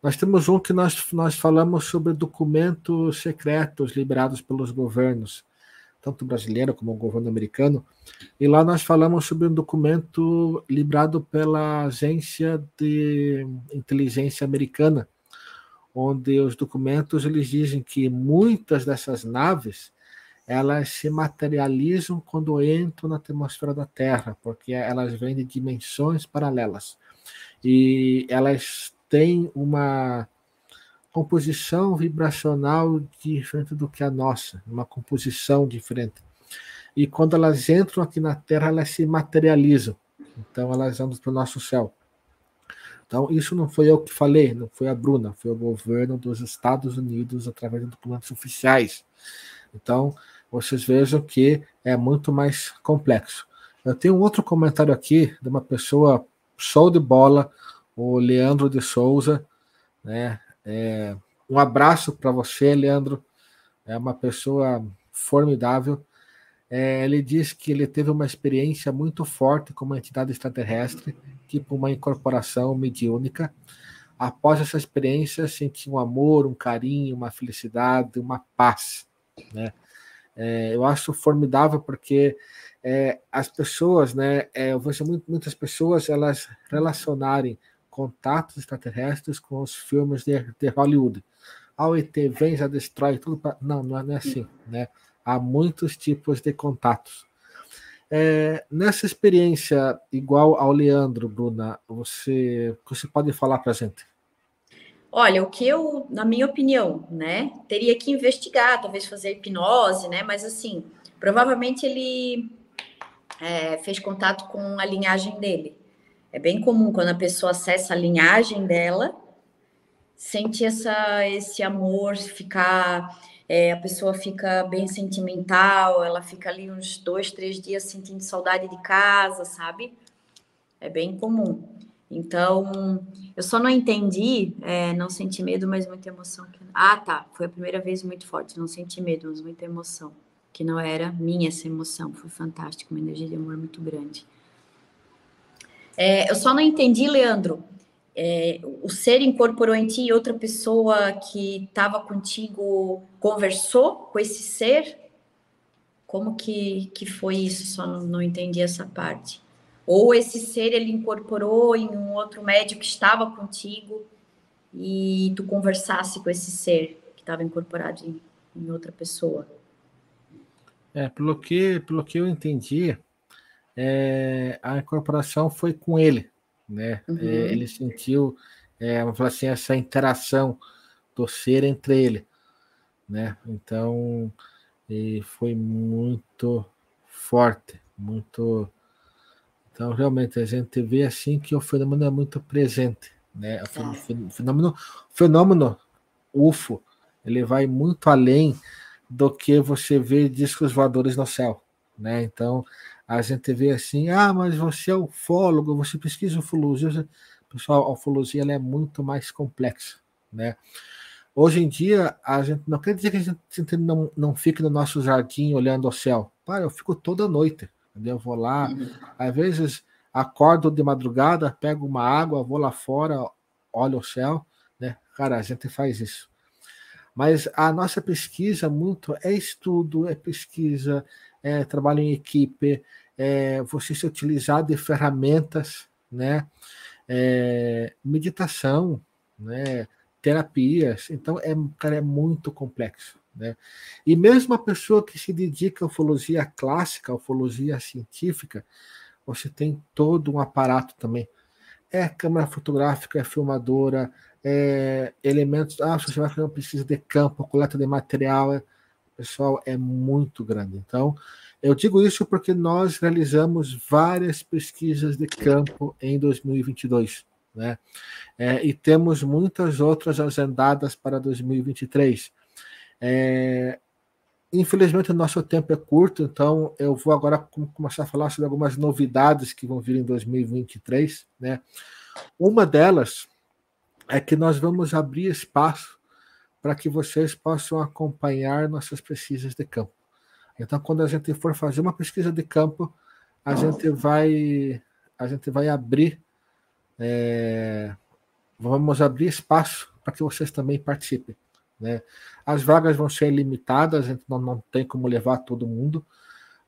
Nós temos um que nós, nós falamos sobre documentos secretos liberados pelos governos, tanto brasileiro como o governo americano, e lá nós falamos sobre um documento liberado pela agência de inteligência americana, onde os documentos eles dizem que muitas dessas naves elas se materializam quando entram na atmosfera da Terra, porque elas vêm de dimensões paralelas. E elas têm uma composição vibracional diferente do que a nossa, uma composição diferente. E quando elas entram aqui na Terra, elas se materializam. Então elas andam para o nosso céu. Então, isso não foi eu que falei, não foi a Bruna, foi o governo dos Estados Unidos através de documentos oficiais. Então, vocês vejam que é muito mais complexo. Eu tenho um outro comentário aqui de uma pessoa show de bola, o Leandro de Souza, né? É, um abraço para você, Leandro. É uma pessoa formidável. É, ele diz que ele teve uma experiência muito forte com uma entidade extraterrestre, tipo uma incorporação mediúnica. Após essa experiência, sentiu um amor, um carinho, uma felicidade, uma paz, né? É, eu acho formidável porque é, as pessoas, né, é, eu vejo muito, muitas pessoas elas relacionarem contatos extraterrestres com os filmes de, de Hollywood. O ET vem, já destrói tudo. Pra... Não, não é assim, né? Há muitos tipos de contatos. É, nessa experiência igual ao Leandro, Bruna, você, você pode falar para a gente? Olha, o que eu, na minha opinião, né, teria que investigar, talvez fazer hipnose, né, mas assim, provavelmente ele é, fez contato com a linhagem dele. É bem comum quando a pessoa acessa a linhagem dela, sente essa, esse amor, ficar, é, a pessoa fica bem sentimental, ela fica ali uns dois, três dias sentindo saudade de casa, sabe? É bem comum. Então, eu só não entendi, é, não senti medo, mas muita emoção. Ah, tá. Foi a primeira vez muito forte. Não senti medo, mas muita emoção. Que não era minha essa emoção. Foi fantástico, uma energia de amor muito grande. É, eu só não entendi, Leandro. É, o ser incorporou em ti outra pessoa que estava contigo conversou com esse ser? Como que, que foi isso? Só não, não entendi essa parte. Ou esse ser ele incorporou em um outro médico que estava contigo e tu conversasse com esse ser que estava incorporado em, em, outra pessoa. É, pelo que, pelo que eu entendi, é, a incorporação foi com ele, né? Uhum. É, ele sentiu, é, vamos falar assim, essa interação do ser entre ele, né? Então, foi muito forte, muito então, realmente, a gente vê assim que o fenômeno é muito presente. Né? O é. fenômeno, fenômeno UFO ele vai muito além do que você vê discos voadores no céu. Né? Então, a gente vê assim, ah, mas você é ufólogo, você pesquisa ufologia. Pessoal, a ufologia é muito mais complexa. Né? Hoje em dia, a gente não quer dizer que a gente não, não fique no nosso jardim olhando o céu. Para, eu fico toda noite. Eu vou lá, uhum. às vezes acordo de madrugada, pego uma água, vou lá fora, olho o céu, né? Cara, a gente faz isso. Mas a nossa pesquisa muito é estudo, é pesquisa, é trabalho em equipe, é você se utilizar de ferramentas, né? É, meditação, né? Terapias. Então, é, cara, é muito complexo. Né? E mesmo a pessoa que se dedica à ufologia clássica, à ufologia científica, você tem todo um aparato também. É câmera fotográfica, é filmadora, é elementos. Ah, você vai fazer uma pesquisa de campo, coleta de material. Pessoal, é muito grande. Então, eu digo isso porque nós realizamos várias pesquisas de campo em 2022. Né? É, e temos muitas outras agendadas para 2023. É, infelizmente, o nosso tempo é curto, então eu vou agora começar a falar sobre algumas novidades que vão vir em 2023. Né? Uma delas é que nós vamos abrir espaço para que vocês possam acompanhar nossas pesquisas de campo. Então, quando a gente for fazer uma pesquisa de campo, a gente vai a gente vai abrir é, vamos abrir espaço para que vocês também participem. Né? As vagas vão ser limitadas, a gente não, não tem como levar todo mundo,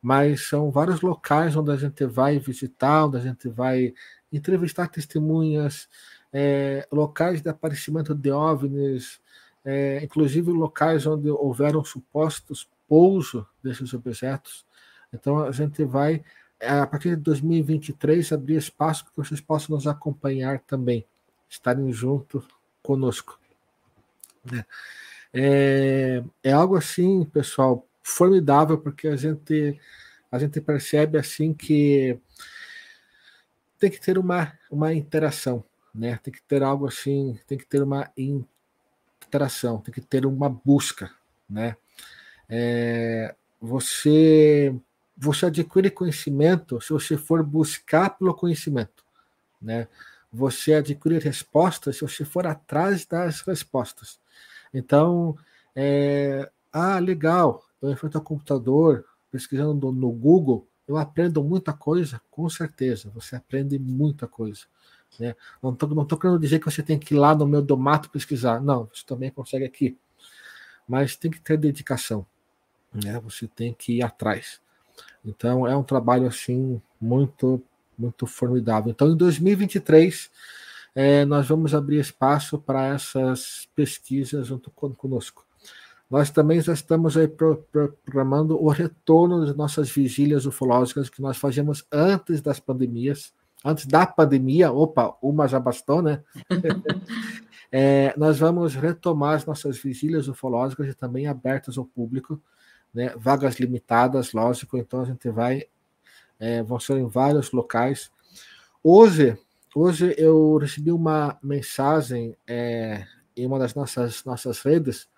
mas são vários locais onde a gente vai visitar, onde a gente vai entrevistar testemunhas, é, locais de aparecimento de OVNIs, é, inclusive locais onde houveram supostos pouso desses objetos. Então a gente vai, a partir de 2023, abrir espaço para que vocês possam nos acompanhar também, estarem junto conosco. Né? É, é algo assim, pessoal, formidável, porque a gente, a gente percebe assim que tem que ter uma, uma interação, né? Tem que ter algo assim, tem que ter uma interação, tem que ter uma busca, né? É, você você adquire conhecimento se você for buscar pelo conhecimento, né? Você adquire respostas se você for atrás das respostas. Então, é, ah, legal, eu enfrento o computador, pesquisando no Google, eu aprendo muita coisa, com certeza, você aprende muita coisa. Né? Não estou não tô querendo dizer que você tem que ir lá no meu do mato pesquisar, não, você também consegue aqui. Mas tem que ter dedicação, né? você tem que ir atrás. Então, é um trabalho assim muito, muito formidável. Então, em 2023 é, nós vamos abrir espaço para essas pesquisas junto conosco. Nós também já estamos aí programando o retorno das nossas vigílias ufológicas que nós fazíamos antes das pandemias, antes da pandemia, opa, uma já bastou, né? É, nós vamos retomar as nossas vigílias ufológicas e também abertas ao público, né? vagas limitadas, lógico, então a gente vai, é, vão ser em vários locais. Hoje, hoje eu recebi uma mensagem é, em uma das nossas, nossas redes,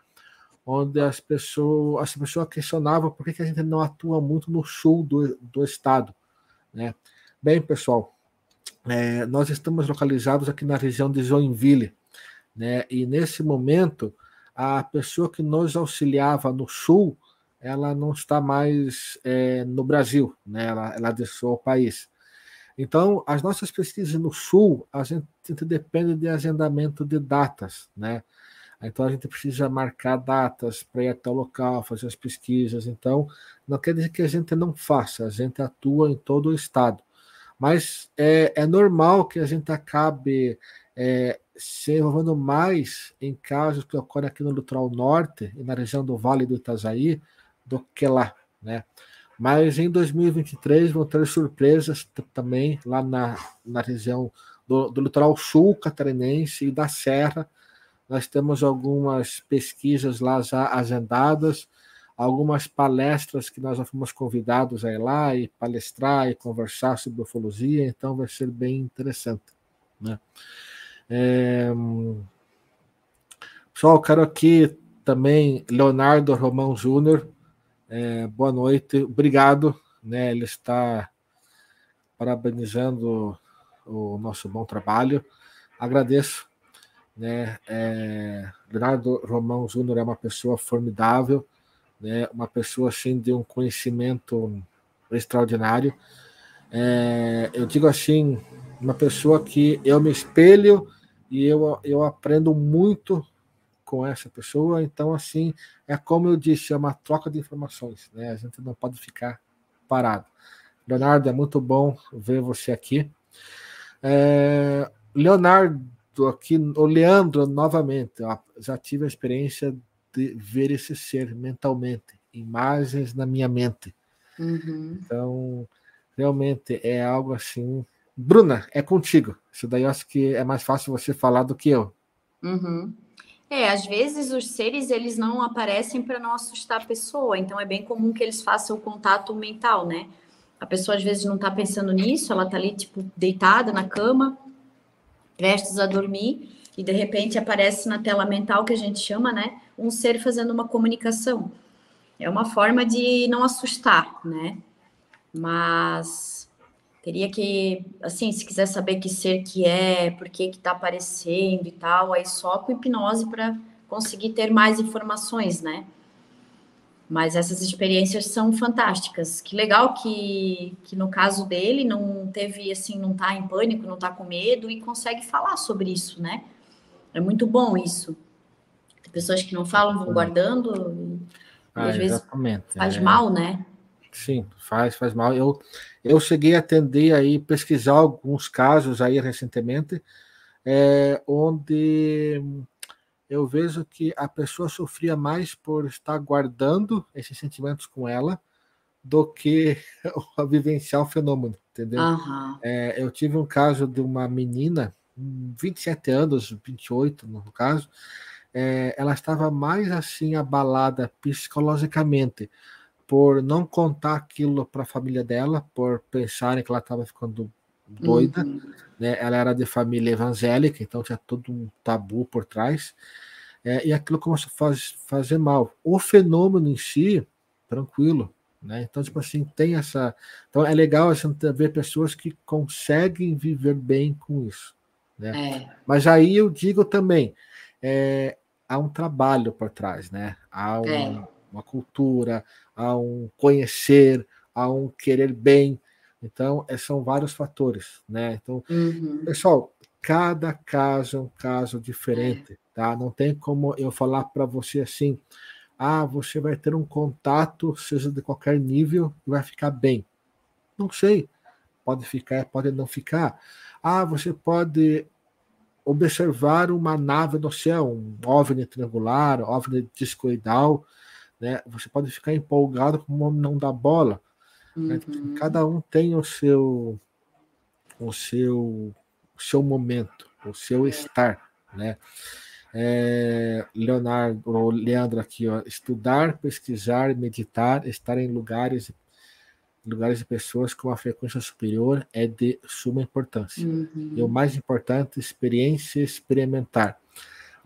onde as pessoas, as pessoas questionavam por que, que a gente não atua muito no sul do, do estado. Né? Bem, pessoal, é, nós estamos localizados aqui na região de Joinville, né? E nesse momento, a pessoa que nos auxiliava no Sul, ela não está mais é, no Brasil, né? Ela, ela deixou o país. Então, as nossas pesquisas no Sul, a gente depende de agendamento de datas, né? Então a gente precisa marcar datas para ir até o local, fazer as pesquisas. Então, não quer dizer que a gente não faça, a gente atua em todo o estado. Mas é, é normal que a gente acabe é, se envolvendo mais em casos que ocorrem aqui no litoral norte e na região do Vale do Itajaí do que lá, né? Mas em 2023 vão ter surpresas também lá na, na região do, do litoral sul catarinense e da Serra. Nós temos algumas pesquisas lá já agendadas, algumas palestras que nós já fomos convidados a ir lá e palestrar e conversar sobre ufologia, então vai ser bem interessante. Né? É... Pessoal, quero aqui também Leonardo Romão Júnior, é, boa noite, obrigado. Né, ele está parabenizando o nosso bom trabalho. Agradeço. Né, é, Leonardo Romão Júnior é uma pessoa formidável, né, uma pessoa assim de um conhecimento extraordinário. É, eu digo assim, uma pessoa que eu me espelho e eu, eu aprendo muito com essa pessoa. Então, assim, é como eu disse, é uma troca de informações, né? A gente não pode ficar parado. Leonardo, é muito bom ver você aqui. É, Leonardo, aqui, o Leandro, novamente, ó, já tive a experiência de ver esse ser mentalmente, imagens na minha mente. Uhum. Então, realmente é algo assim. Bruna, é contigo. Isso daí eu acho que é mais fácil você falar do que eu. Uhum. É, às vezes os seres eles não aparecem para não assustar a pessoa, então é bem comum que eles façam o contato mental, né? A pessoa às vezes não está pensando nisso, ela está ali tipo deitada na cama, prestes a dormir, e de repente aparece na tela mental que a gente chama, né, um ser fazendo uma comunicação. É uma forma de não assustar, né? Mas Teria que, assim, se quiser saber que ser que é, por que que tá aparecendo e tal, aí só com hipnose para conseguir ter mais informações, né? Mas essas experiências são fantásticas. Que legal que, que no caso dele não teve, assim, não tá em pânico, não tá com medo e consegue falar sobre isso, né? É muito bom isso. Tem pessoas que não falam, vão guardando e, ah, às vezes faz é... mal, né? Sim, faz, faz mal. Eu, eu cheguei a atender aí, pesquisar alguns casos aí recentemente, é, onde eu vejo que a pessoa sofria mais por estar guardando esses sentimentos com ela do que a vivenciar o fenômeno, entendeu? Uhum. É, eu tive um caso de uma menina, 27 anos, 28 no caso, é, ela estava mais assim abalada psicologicamente por não contar aquilo para a família dela, por pensarem que ela estava ficando doida, uhum. né? Ela era de família evangélica, então tinha todo um tabu por trás, é, e aquilo começou a faz, fazer mal. O fenômeno em si, tranquilo, né? Então, tipo assim, tem essa. Então, é legal a gente ver pessoas que conseguem viver bem com isso, né? É. Mas aí eu digo também, é, há um trabalho por trás, né? Há um, é. Uma cultura, a um conhecer, a um querer bem. Então, é, são vários fatores, né? Então, uhum. pessoal, cada caso é um caso diferente, é. tá? Não tem como eu falar para você assim, ah, você vai ter um contato, seja de qualquer nível, e vai ficar bem. Não sei. Pode ficar, pode não ficar. Ah, você pode observar uma nave no céu, um OVNI triangular, OVNI discoidal, né? Você pode ficar empolgado com o homem não dá bola. Né? Uhum. Né? Cada um tem o seu o seu o seu momento, o seu estar, né? É, Leonardo, ou Leandro aqui, ó, estudar, pesquisar, meditar, estar em lugares lugares de pessoas com uma frequência superior é de suma importância. Uhum. E o mais importante, experiência experimentar.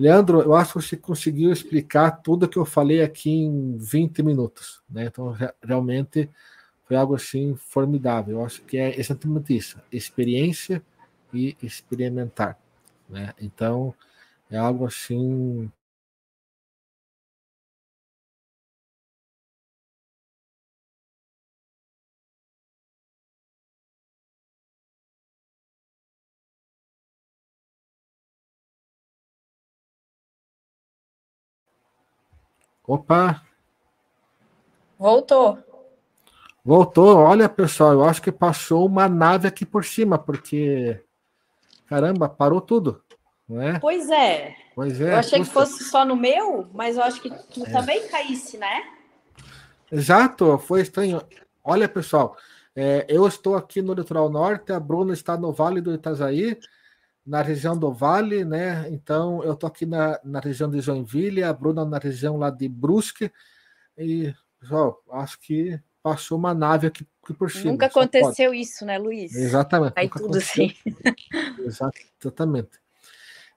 Leandro, eu acho que você conseguiu explicar tudo que eu falei aqui em 20 minutos. Né? Então, realmente foi algo assim formidável. Eu acho que é exatamente isso: experiência e experimentar. Né? Então, é algo assim Opa! Voltou. Voltou. Olha, pessoal, eu acho que passou uma nave aqui por cima, porque caramba, parou tudo, não é? Pois é. Pois é. Eu achei que fosse só no meu, mas eu acho que tu é. também caísse, né? Exato, foi estranho. Olha, pessoal, é, eu estou aqui no litoral norte, a Bruna está no Vale do Itajaí na região do Vale, né? Então eu tô aqui na, na região de Joinville, a Bruna na região lá de Brusque e pessoal, acho que passou uma nave aqui, aqui por cima. Nunca aconteceu pode. isso, né, Luiz? Exatamente. Aí tudo assim. Exatamente.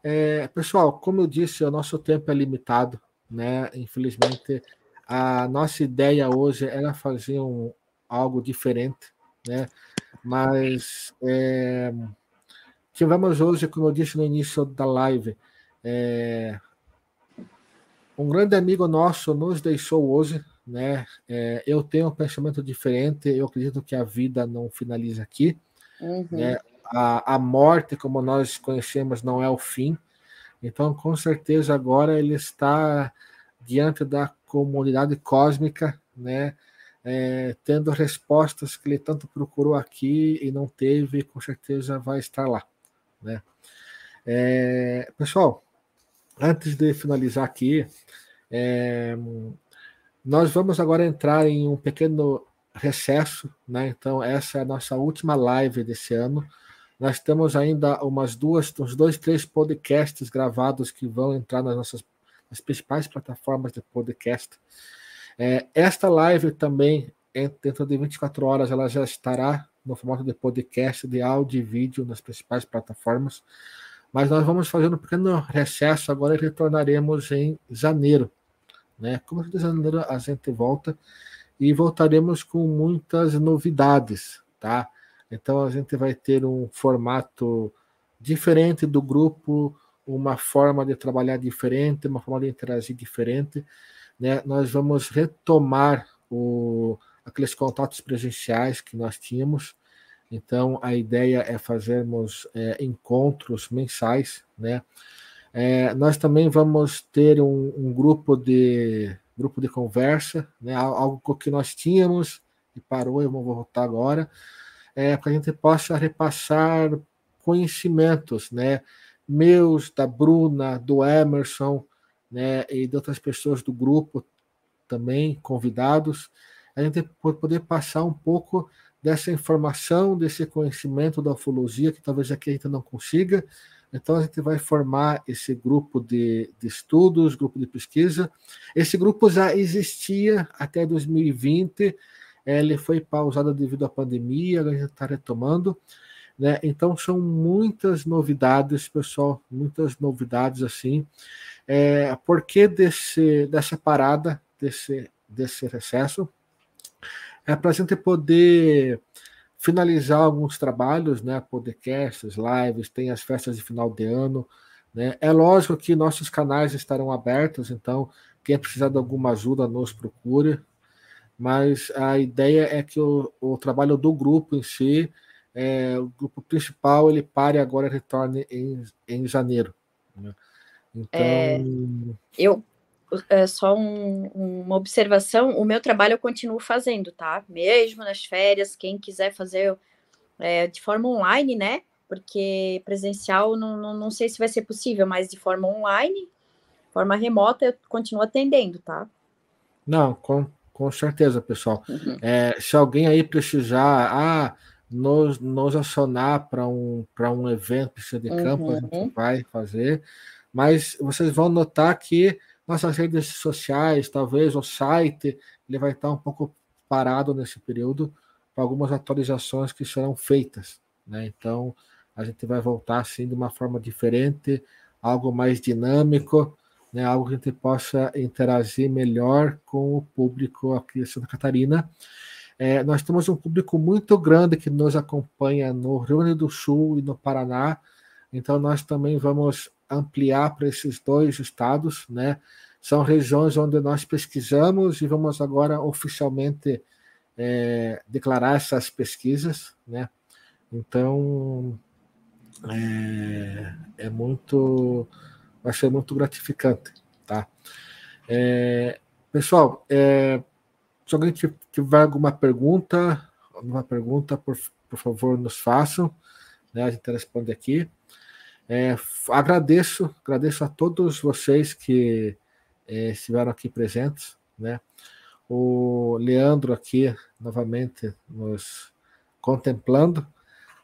É, pessoal, como eu disse, o nosso tempo é limitado, né? Infelizmente, a nossa ideia hoje era fazer um, algo diferente, né? Mas é, Tivemos hoje, como eu disse no início da live, é, um grande amigo nosso nos deixou hoje, né? É, eu tenho um pensamento diferente, eu acredito que a vida não finaliza aqui. Uhum. Né? A, a morte, como nós conhecemos, não é o fim. Então, com certeza, agora ele está diante da comunidade cósmica, né? É, tendo respostas que ele tanto procurou aqui e não teve, com certeza vai estar lá. Né? É, pessoal, antes de finalizar aqui, é, nós vamos agora entrar em um pequeno recesso, né? Então, essa é a nossa última live desse ano. Nós temos ainda umas duas, uns dois, três podcasts gravados que vão entrar nas nossas principais plataformas de podcast. É, esta live também, dentro de 24 horas, ela já estará no formato de podcast, de áudio e vídeo nas principais plataformas. Mas nós vamos fazer um pequeno recesso agora e retornaremos em janeiro. Né? Como de janeiro a gente volta e voltaremos com muitas novidades, tá? Então a gente vai ter um formato diferente do grupo, uma forma de trabalhar diferente, uma forma de interagir diferente. Né? Nós vamos retomar o, aqueles contatos presenciais que nós tínhamos. Então, a ideia é fazermos é, encontros mensais, né? É, nós também vamos ter um, um, grupo de grupo de conversa, né? Algo que nós tínhamos e parou, eu vou voltar agora, é, para a gente possa repassar conhecimentos, né? Meus, da Bruna, do Emerson, né? E de outras pessoas do grupo também convidados a gente poder passar um pouco dessa informação, desse conhecimento da ufologia, que talvez aqui a gente não consiga. Então, a gente vai formar esse grupo de, de estudos, grupo de pesquisa. Esse grupo já existia até 2020, ele foi pausado devido à pandemia, agora a gente está retomando. Né? Então, são muitas novidades, pessoal, muitas novidades assim. É, por que desse, dessa parada, desse, desse recesso? É para a gente poder finalizar alguns trabalhos, né? Podcasts, lives, tem as festas de final de ano. Né? É lógico que nossos canais estarão abertos, então quem precisar de alguma ajuda nos procure. Mas a ideia é que o, o trabalho do grupo em si, é, o grupo principal, ele pare agora e retorne em, em janeiro. Né? Então. É, eu, é, só um, uma observação: o meu trabalho eu continuo fazendo, tá? Mesmo nas férias, quem quiser fazer é, de forma online, né? Porque presencial não, não, não sei se vai ser possível, mas de forma online, forma remota, eu continuo atendendo, tá? Não, com, com certeza, pessoal. Uhum. É, se alguém aí precisar ah, nos, nos acionar para um, um evento, precisa de campo, uhum. a gente uhum. vai fazer mas vocês vão notar que nossas redes sociais, talvez o site, ele vai estar um pouco parado nesse período para algumas atualizações que serão feitas. Né? Então, a gente vai voltar assim de uma forma diferente, algo mais dinâmico, né? algo que a gente possa interagir melhor com o público aqui de Santa Catarina. É, nós temos um público muito grande que nos acompanha no Rio Grande do Sul e no Paraná, então nós também vamos ampliar para esses dois estados, né? São regiões onde nós pesquisamos e vamos agora oficialmente é, declarar essas pesquisas, né? Então é, é, muito, vai ser muito gratificante, tá? É, pessoal, é, se alguém tiver alguma pergunta, alguma pergunta, por, por favor, nos façam, né? A gente responde aqui. É, agradeço, agradeço a todos vocês que é, estiveram aqui presentes, né? O Leandro aqui novamente nos contemplando.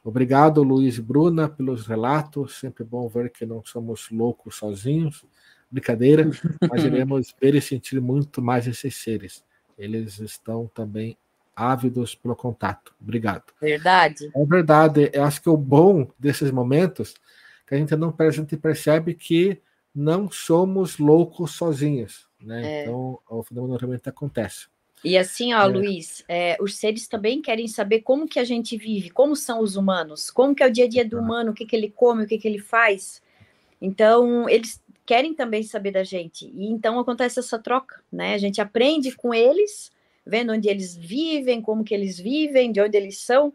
Obrigado, Luiz e Bruna, pelos relatos. Sempre bom ver que não somos loucos sozinhos. Brincadeira, mas iremos ver e sentir muito mais esses seres. Eles estão também ávidos pelo contato. Obrigado. Verdade. É verdade. Eu acho que o bom desses momentos que a gente não a gente percebe que não somos loucos sozinhos, né? É. Então o fenômeno realmente acontece. E assim, ó, é. Luiz, é, os seres também querem saber como que a gente vive, como são os humanos, como que é o dia a dia do humano, o que que ele come, o que que ele faz. Então, eles querem também saber da gente. E então acontece essa troca, né? A gente aprende com eles, vendo onde eles vivem, como que eles vivem, de onde eles são.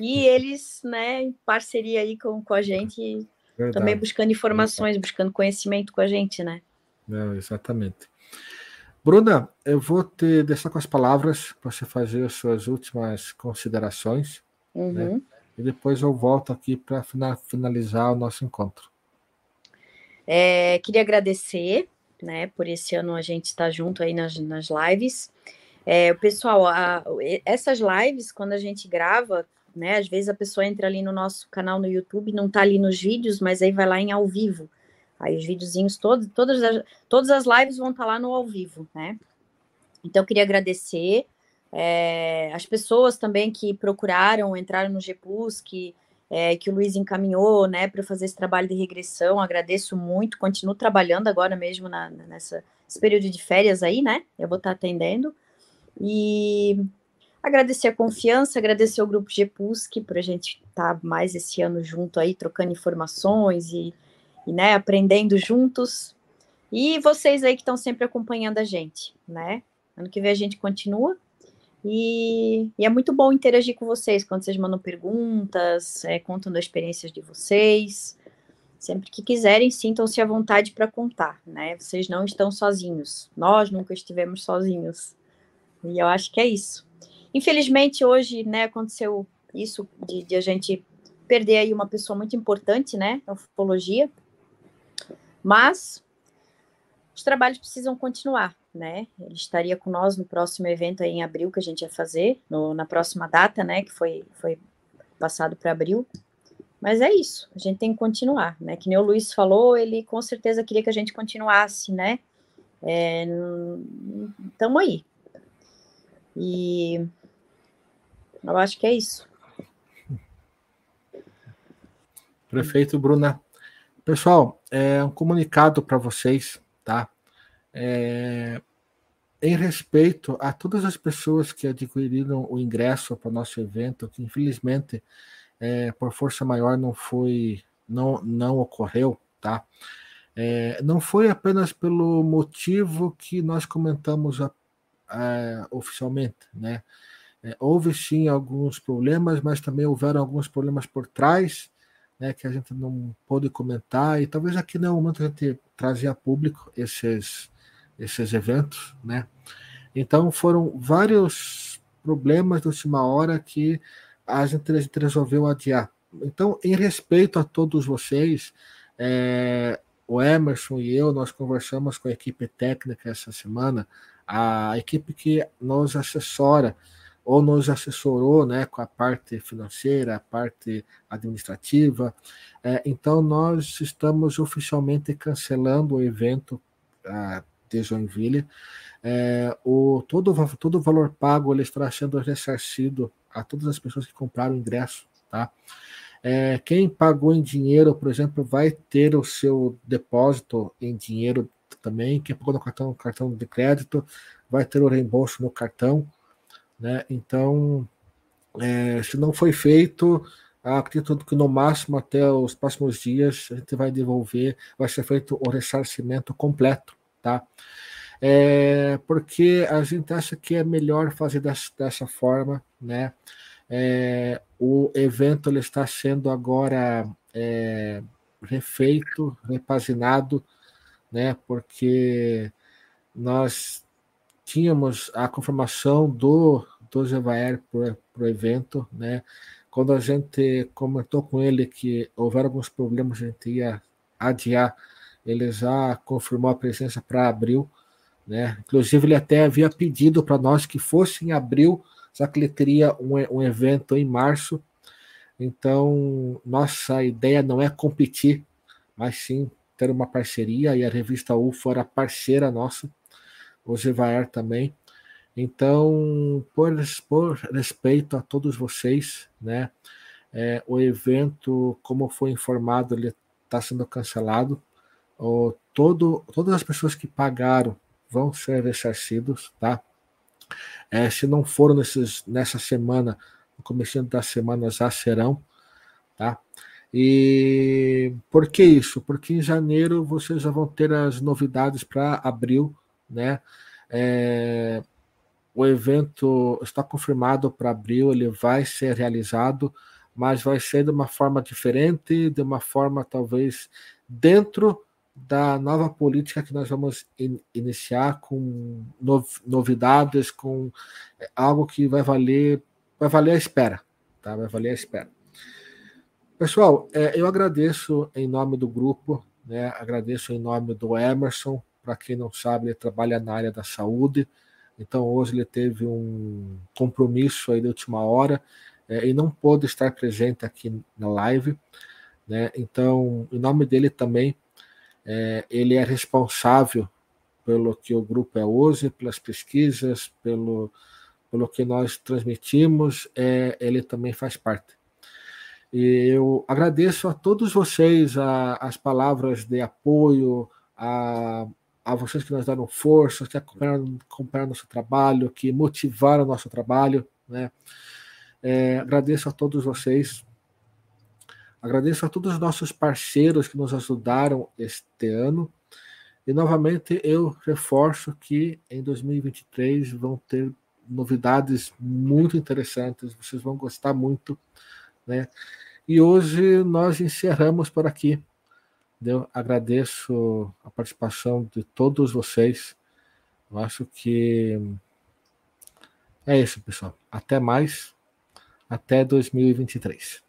E eles, né, em parceria aí com, com a gente, Verdade. Também buscando informações, buscando conhecimento com a gente, né? Não, exatamente. Bruna, eu vou te deixar com as palavras para você fazer as suas últimas considerações. Né? Uhum. Né? E depois eu volto aqui para finalizar o nosso encontro. É, queria agradecer, né, por esse ano a gente estar tá junto aí nas, nas lives. É, pessoal, a, essas lives, quando a gente grava, né? Às vezes a pessoa entra ali no nosso canal no YouTube, não está ali nos vídeos, mas aí vai lá em ao vivo. Aí os videozinhos todos, todas as, todas as lives vão estar tá lá no ao vivo, né? Então eu queria agradecer é, as pessoas também que procuraram, entraram no GPUS, que, é, que o Luiz encaminhou, né, para fazer esse trabalho de regressão. Agradeço muito, continuo trabalhando agora mesmo na, nessa esse período de férias aí, né? Eu vou estar tá atendendo. E Agradecer a confiança, agradecer ao grupo GPUSC por a gente estar tá mais esse ano junto aí, trocando informações e, e né, aprendendo juntos. E vocês aí que estão sempre acompanhando a gente, né? Ano que vem a gente continua. E, e, é muito bom interagir com vocês quando vocês mandam perguntas, é, contando as experiências de vocês. Sempre que quiserem, sintam-se à vontade para contar, né? Vocês não estão sozinhos. Nós nunca estivemos sozinhos. E eu acho que é isso. Infelizmente, hoje, né, aconteceu isso de, de, a gente perder aí uma pessoa muito importante, né, na ufologia, mas os trabalhos precisam continuar, né, ele estaria com nós no próximo evento aí em abril que a gente ia fazer, no, na próxima data, né, que foi, foi passado para abril, mas é isso, a gente tem que continuar, né, que nem o Luiz falou, ele com certeza queria que a gente continuasse, né, é, aí, e eu acho que é isso. Prefeito Bruna. Pessoal, é um comunicado para vocês, tá? É, em respeito a todas as pessoas que adquiriram o ingresso para o nosso evento, que infelizmente é, por força maior não foi, não, não ocorreu, tá? É, não foi apenas pelo motivo que nós comentamos a, a, oficialmente, né? É, houve sim alguns problemas, mas também houveram alguns problemas por trás, né, que a gente não pôde comentar, e talvez aqui não é o momento a gente trazer a público esses, esses eventos, né? Então foram vários problemas de última hora que a gente, a gente resolveu adiar. Então, em respeito a todos vocês, é, o Emerson e eu, nós conversamos com a equipe técnica essa semana, a equipe que nos assessora ou nos assessorou né, com a parte financeira, a parte administrativa. É, então, nós estamos oficialmente cancelando o evento ah, de Joinville. É, o, todo, todo o valor pago ele estará sendo ressarcido a todas as pessoas que compraram o ingresso. Tá? É, quem pagou em dinheiro, por exemplo, vai ter o seu depósito em dinheiro também. Quem pagou no cartão, cartão de crédito vai ter o reembolso no cartão. Né? Então, é, se não foi feito, acredito que no máximo até os próximos dias a gente vai devolver, vai ser feito o ressarcimento completo, tá? É, porque a gente acha que é melhor fazer dessa, dessa forma, né? É, o evento ele está sendo agora é, refeito, repaginado, né? Porque nós tínhamos a confirmação do, do Jevaer para o evento, né? Quando a gente comentou com ele que houveram alguns problemas, a gente ia adiar, ele já confirmou a presença para abril, né? Inclusive, ele até havia pedido para nós que fosse em abril, só que ele teria um, um evento em março. Então, nossa ideia não é competir, mas sim ter uma parceria, e a revista UFO era parceira nossa o Gevaer também. Então, por, por respeito a todos vocês, né, é, o evento, como foi informado, ele está sendo cancelado. O, todo, todas as pessoas que pagaram vão ser ressarcidos, tá? É, se não foram nesses, nessa semana, no começo da semana já serão, tá? E por que isso? Porque em janeiro vocês já vão ter as novidades para abril né? É, o evento está confirmado para abril, ele vai ser realizado, mas vai ser de uma forma diferente, de uma forma talvez dentro da nova política que nós vamos in iniciar com novidades, com é, algo que vai valer, vai valer a espera, tá? Vai valer a espera. Pessoal, é, eu agradeço em nome do grupo, né? Agradeço em nome do Emerson, para quem não sabe, ele trabalha na área da saúde. Então hoje ele teve um compromisso aí de última hora é, e não pôde estar presente aqui na live. Né? Então, em nome dele também, é, ele é responsável pelo que o grupo é hoje, pelas pesquisas, pelo, pelo que nós transmitimos, é, ele também faz parte. E eu agradeço a todos vocês a, as palavras de apoio, a, a vocês que nos deram força, que acompanharam, acompanharam nosso trabalho, que motivaram nosso trabalho. Né? É, agradeço a todos vocês. Agradeço a todos os nossos parceiros que nos ajudaram este ano. E novamente eu reforço que em 2023 vão ter novidades muito interessantes, vocês vão gostar muito, né? E hoje nós encerramos por aqui. Eu agradeço a participação de todos vocês. Eu acho que é isso, pessoal. Até mais. Até 2023.